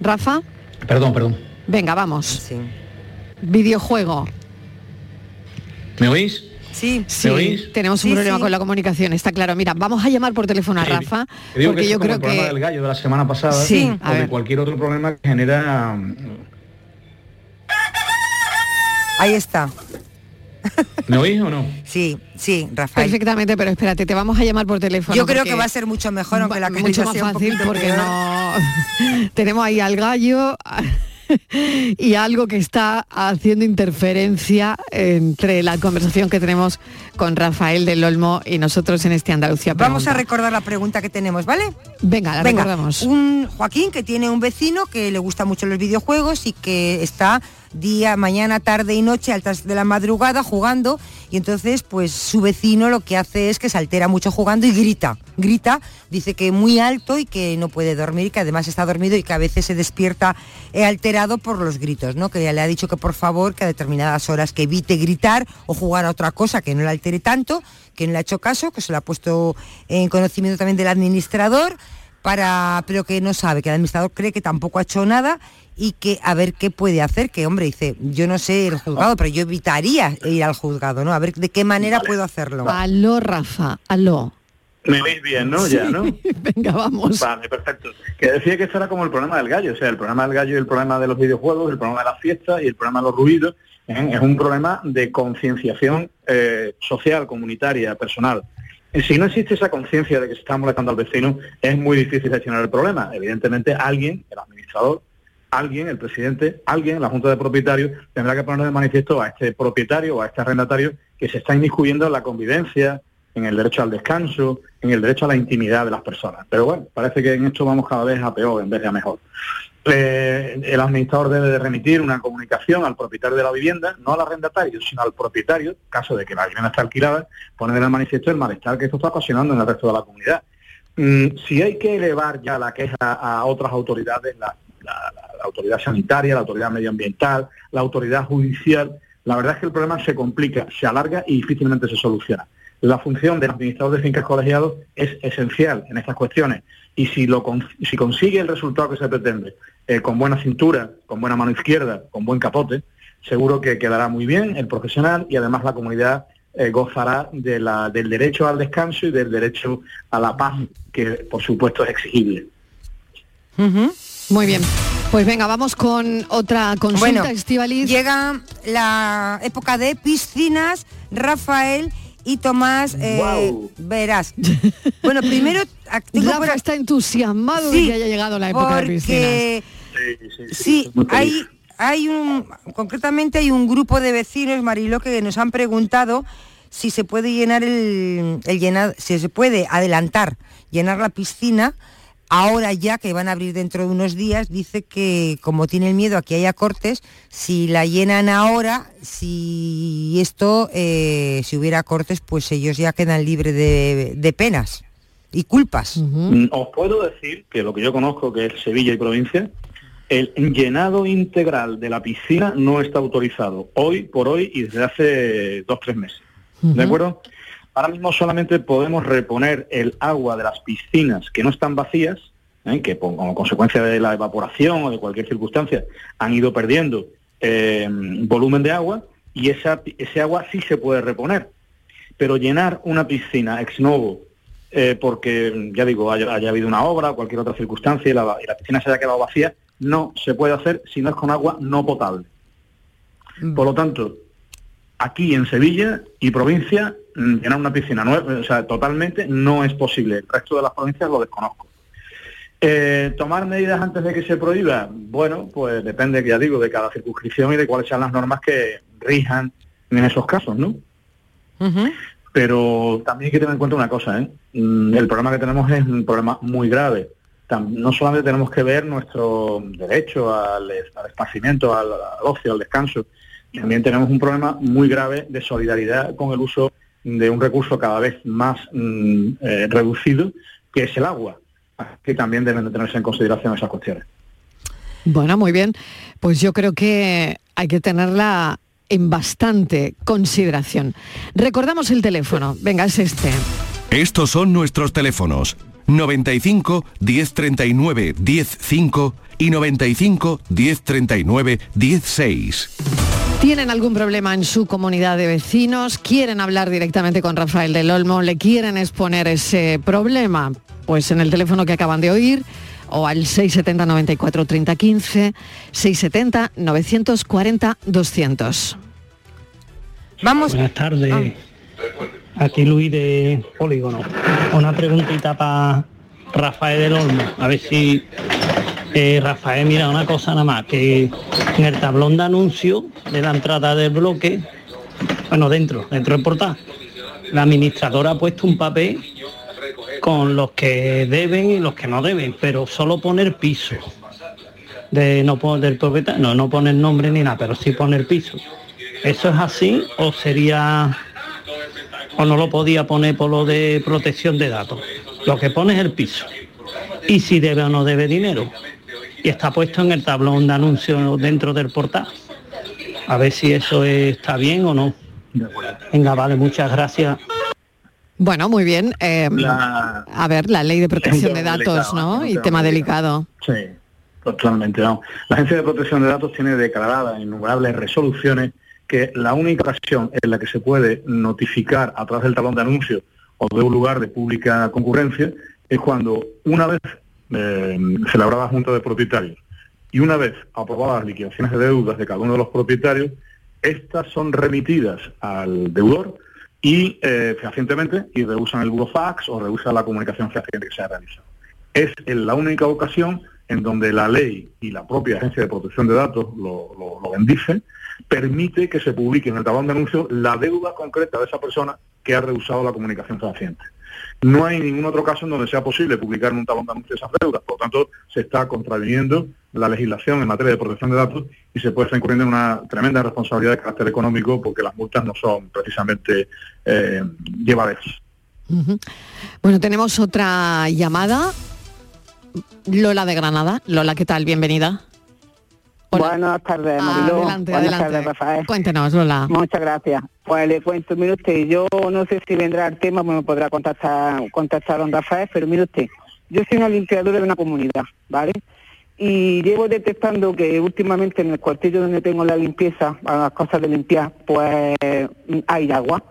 Rafa, perdón, perdón, venga, vamos. Videojuego. ¿me oís? Sí, Sí, oís? tenemos un Sí, problema sí. con la comunicación, está claro. Mira, vamos a llamar por teléfono a Rafa, porque que yo creo el problema que del gallo de la semana pasada Sí, o de cualquier otro problema que genera mm, Ahí está. ¿Me oís o no? Sí, sí, Rafael. Perfectamente, pero espérate, te vamos a llamar por teléfono. Yo creo que va a ser mucho mejor, aunque la mucho más fácil porque peor. no tenemos ahí al gallo y algo que está haciendo interferencia entre la conversación que tenemos con Rafael del Olmo y nosotros en este Andalucía. Vamos a recordar la pregunta que tenemos, ¿vale? Venga, la Venga, recordamos. Un Joaquín que tiene un vecino que le gusta mucho los videojuegos y que está día, mañana, tarde y noche, altas de la madrugada jugando y entonces pues su vecino lo que hace es que se altera mucho jugando y grita, grita, dice que muy alto y que no puede dormir, que además está dormido y que a veces se despierta eh, alterado por los gritos, ¿no? Que ya le ha dicho que por favor que a determinadas horas que evite gritar o jugar a otra cosa que no le altere tanto, que no le ha hecho caso, que se lo ha puesto en conocimiento también del administrador para pero que no sabe, que el administrador cree que tampoco ha hecho nada y que a ver qué puede hacer, que hombre dice, yo no sé el juzgado, pero yo evitaría ir al juzgado, ¿no? A ver de qué manera puedo hacerlo. Aló, Rafa, aló. Me veis bien, ¿no? Ya, ¿no? Venga, vamos. Vale, perfecto. Que decía que esto era como el problema del gallo, o sea, el problema del gallo y el problema de los videojuegos, el problema de las fiestas y el problema de los ruidos, ¿eh? es un problema de concienciación eh, social, comunitaria, personal. Y Si no existe esa conciencia de que se está molestando al vecino, es muy difícil gestionar el problema. Evidentemente, alguien, el administrador, alguien, el presidente, alguien, la Junta de Propietarios, tendrá que poner de manifiesto a este propietario o a este arrendatario que se está inmiscuyendo en la convivencia, en el derecho al descanso, en el derecho a la intimidad de las personas. Pero bueno, parece que en esto vamos cada vez a peor en vez de a mejor. Eh, el administrador debe de remitir una comunicación al propietario de la vivienda, no al arrendatario, sino al propietario, caso de que la vivienda esté alquilada, poner en el manifiesto el malestar que esto está ocasionando en el resto de la comunidad. Mm, si hay que elevar ya la queja a otras autoridades, la autoridad sanitaria, la autoridad medioambiental, la autoridad judicial, la verdad es que el problema se complica, se alarga y difícilmente se soluciona. La función del administrador de fincas colegiados es esencial en estas cuestiones y si, lo si consigue el resultado que se pretende, eh, con buena cintura, con buena mano izquierda, con buen capote, seguro que quedará muy bien el profesional y además la comunidad eh, gozará de la- del derecho al descanso y del derecho a la paz, que por supuesto es exigible. Muy bien. Pues venga, vamos con otra consulta, Bueno, Estíbaliz. llega la época de piscinas, Rafael y Tomás, eh, Guau. verás. Bueno, primero tengo Rafa por- está entusiasmado de Sí, que haya llegado la época de piscinas. sí, hay, hay un, concretamente hay un grupo de vecinos, Marilo, que nos han preguntado si se puede llenar el, el llenar, si se puede adelantar, llenar la piscina. Ahora ya que van a abrir dentro de unos días, dice que como tienen miedo a que haya cortes, si la llenan ahora, si esto, eh, si hubiera cortes, pues ellos ya quedan libres de, de penas y culpas. Os puedo decir que lo que yo conozco, que es Sevilla y provincia, el llenado integral de la piscina no está autorizado hoy por hoy y desde hace dos tres meses. ¿De acuerdo? Ahora mismo solamente podemos reponer el agua de las piscinas que no están vacías, ¿eh? que como consecuencia de la evaporación o de cualquier circunstancia han ido perdiendo eh, volumen de agua y esa, ese agua sí se puede reponer. Pero llenar una piscina ex novo eh, porque, ya digo, haya, haya habido una obra o cualquier otra circunstancia y la, y la piscina se haya quedado vacía, no se puede hacer si no es con agua no potable. Por lo tanto, aquí en Sevilla y provincia, mm, llenar una piscina nueva, o sea, totalmente no es posible. El resto de las provincias lo desconozco. Eh, ¿Tomar medidas antes de que se prohíba? Bueno, pues depende, ya digo, de cada circunscripción y de cuáles sean las normas que rijan en esos casos, ¿no? Pero también hay que tener en cuenta una cosa, ¿eh? Mm, El problema que tenemos es un problema muy grave. No solamente tenemos que ver nuestro derecho al, al esparcimiento, al, al ocio, al descanso, también tenemos un problema muy grave de solidaridad con el uso de un recurso cada vez más mm, eh, reducido, que es el agua, que también deben de tenerse en consideración esas cuestiones. Bueno, muy bien. Pues yo creo que hay que tenerla en bastante consideración. Recordamos el teléfono. Venga, es este. Estos son nuestros teléfonos. 95 1039 105 y 95 1039 16. ¿Tienen algún problema en su comunidad de vecinos? ¿Quieren hablar directamente con Rafael del Olmo? ¿Le quieren exponer ese problema? Pues en el teléfono que acaban de oír o al 670 94 30 15, 670 940 200. Vamos. Buenas tardes. Aquí Luis de Polígono. Una preguntita para Rafael del Olmo. A ver si eh, Rafael, mira una cosa nada más, que en el tablón de anuncio de la entrada del bloque, bueno, dentro, dentro del portal, la administradora ha puesto un papel con los que deben y los que no deben, pero solo poner piso. De no poner propietario, no, no poner nombre ni nada, pero sí poner piso. ¿Eso es así o sería o no lo podía poner por lo de protección de datos? Lo que pone es el piso. Y si debe o no debe dinero. Y está puesto en el tablón de anuncios dentro del portal. A ver si eso está bien o no. Venga, vale, muchas gracias. Bueno, muy bien. eh, A ver, la ley de protección de datos, delicado, ¿no? Y tema delicado. Sí, totalmente. vamos. La Agencia de Protección de Datos tiene declaradas en innumerables resoluciones que la única ocasión en la que se puede notificar a través del talón de anuncios o de un lugar de pública concurrencia es cuando una vez eh, celebrada la Junta de Propietarios y una vez aprobadas las liquidaciones de deudas de cada uno de los propietarios, estas son remitidas al deudor y eh, fehacientemente y rehusan el burofax o rehusan la comunicación fehaciente que se ha realizado. Es en la única ocasión en donde la ley y la propia Agencia de Protección de Datos lo, lo, bendice, permite que se publique en el talón de anuncios la deuda concreta de esa persona que ha rehusado la comunicación fehaciente. No hay ningún otro caso en donde sea posible publicar en un talón de anuncios esas deudas, por lo tanto se está contraviniendo la legislación en materia de protección de datos y se puede estar incurriendo en una tremenda responsabilidad de carácter económico porque las multas no son precisamente eh. Bueno, tenemos otra llamada. Lola de Granada. Lola, ¿qué tal? Bienvenida. Buenas tardes, Ah, Mariló. adelante, Buenas adelante. tardes, Rafael. Cuéntenos, Lola. Muchas gracias. Pues le cuento, mire usted, yo no sé si vendrá el tema, me podrá contactar, contactar don Rafael, pero mire usted, yo soy una limpiadora de una comunidad, ¿vale? Y llevo detectando que últimamente en el cuartillo donde tengo la limpieza, las cosas de limpiar, pues hay agua.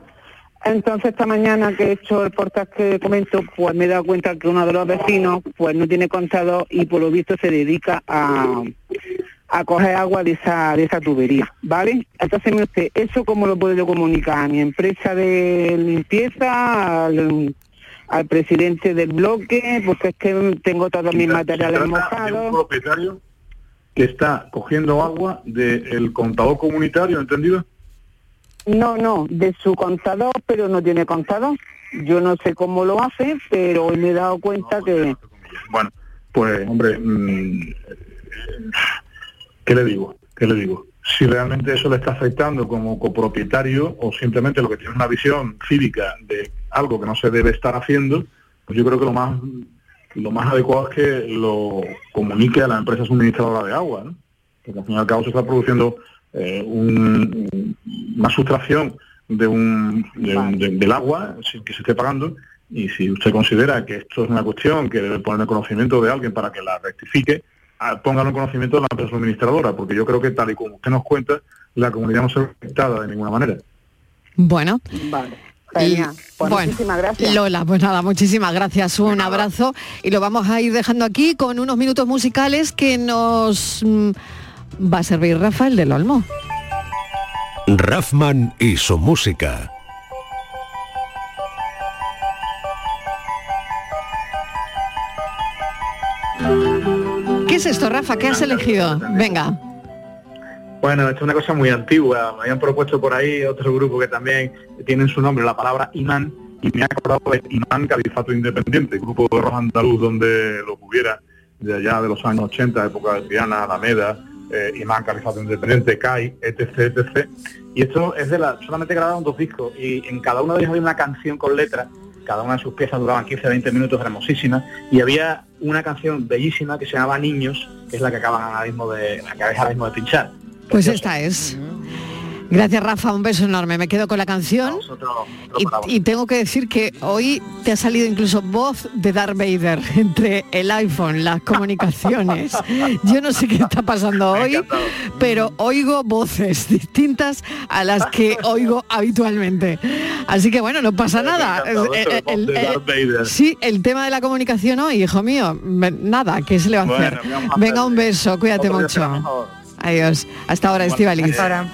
Entonces esta mañana que he hecho el portal que comento, pues me he dado cuenta que uno de los vecinos pues no tiene contador y por lo visto se dedica a, a coger agua de esa, de esa tubería, ¿vale? Entonces, mire usted, ¿eso cómo lo puedo yo comunicar? ¿A mi empresa de limpieza? ¿Al, al presidente del bloque? Porque es que tengo todos mis materiales de un mojados. propietario que está cogiendo agua del contador comunitario, ¿entendido? No, no, de su contador, pero no tiene contador. Yo no sé cómo lo hace, pero hoy me he dado cuenta que... Bueno, pues hombre, mm, ¿qué le digo? ¿Qué le digo? Si realmente eso le está afectando como copropietario o simplemente lo que tiene una visión cívica de algo que no se debe estar haciendo, pues yo creo que lo más lo más adecuado es que lo comunique a la empresa suministradora de agua, ¿no? Porque al fin y al cabo se está produciendo eh, un- una sustracción de un, de un- de- del agua sin que se esté pagando y si usted considera que esto es una cuestión que debe poner en conocimiento de alguien para que la rectifique, póngalo en conocimiento de la empresa suministradora, porque yo creo que tal y como usted nos cuenta, la comunidad no se ve afectada de ninguna manera. Bueno. Vale. Pues bueno, muchísimas gracias. Lola, pues nada, muchísimas gracias, un abrazo y lo vamos a ir dejando aquí con unos minutos musicales que nos mm, va a servir Rafael del Olmo. Raffman y su música. Es esto, Rafa? ¿Qué has elegido? Venga. Bueno, es una cosa muy antigua. Me habían propuesto por ahí otro grupo que también tiene en su nombre la palabra imán y me ha acordado de Imán Califato Independiente, grupo de rock andaluz donde lo hubiera de allá de los años 80, época de Triana, Alameda, eh, Imán Califato Independiente, CAI, etc, etc. Y esto es de la, solamente grabaron dos discos y en cada uno de ellos había una canción con letra, cada una de sus piezas duraban 15-20 minutos, hermosísimas, y había una canción bellísima que se llamaba Niños, que es la que acaban ahora mismo de, la que ahora mismo de pinchar. Pues esta es. Gracias, Rafa, un beso enorme. Me quedo con la canción. Y, y tengo que decir que hoy te ha salido incluso voz de Darth Vader entre el iPhone, las comunicaciones. Yo no sé qué está pasando hoy, pero oigo voces distintas a las que oigo habitualmente. Así que bueno, no pasa nada. Eh, eh, el- sí, el tema de la comunicación hoy, hijo mío, nada, ¿qué se le va a hacer? Venga, un beso, cuídate mucho. Adiós. Hasta ahora, Estivaliz. Hasta ahora.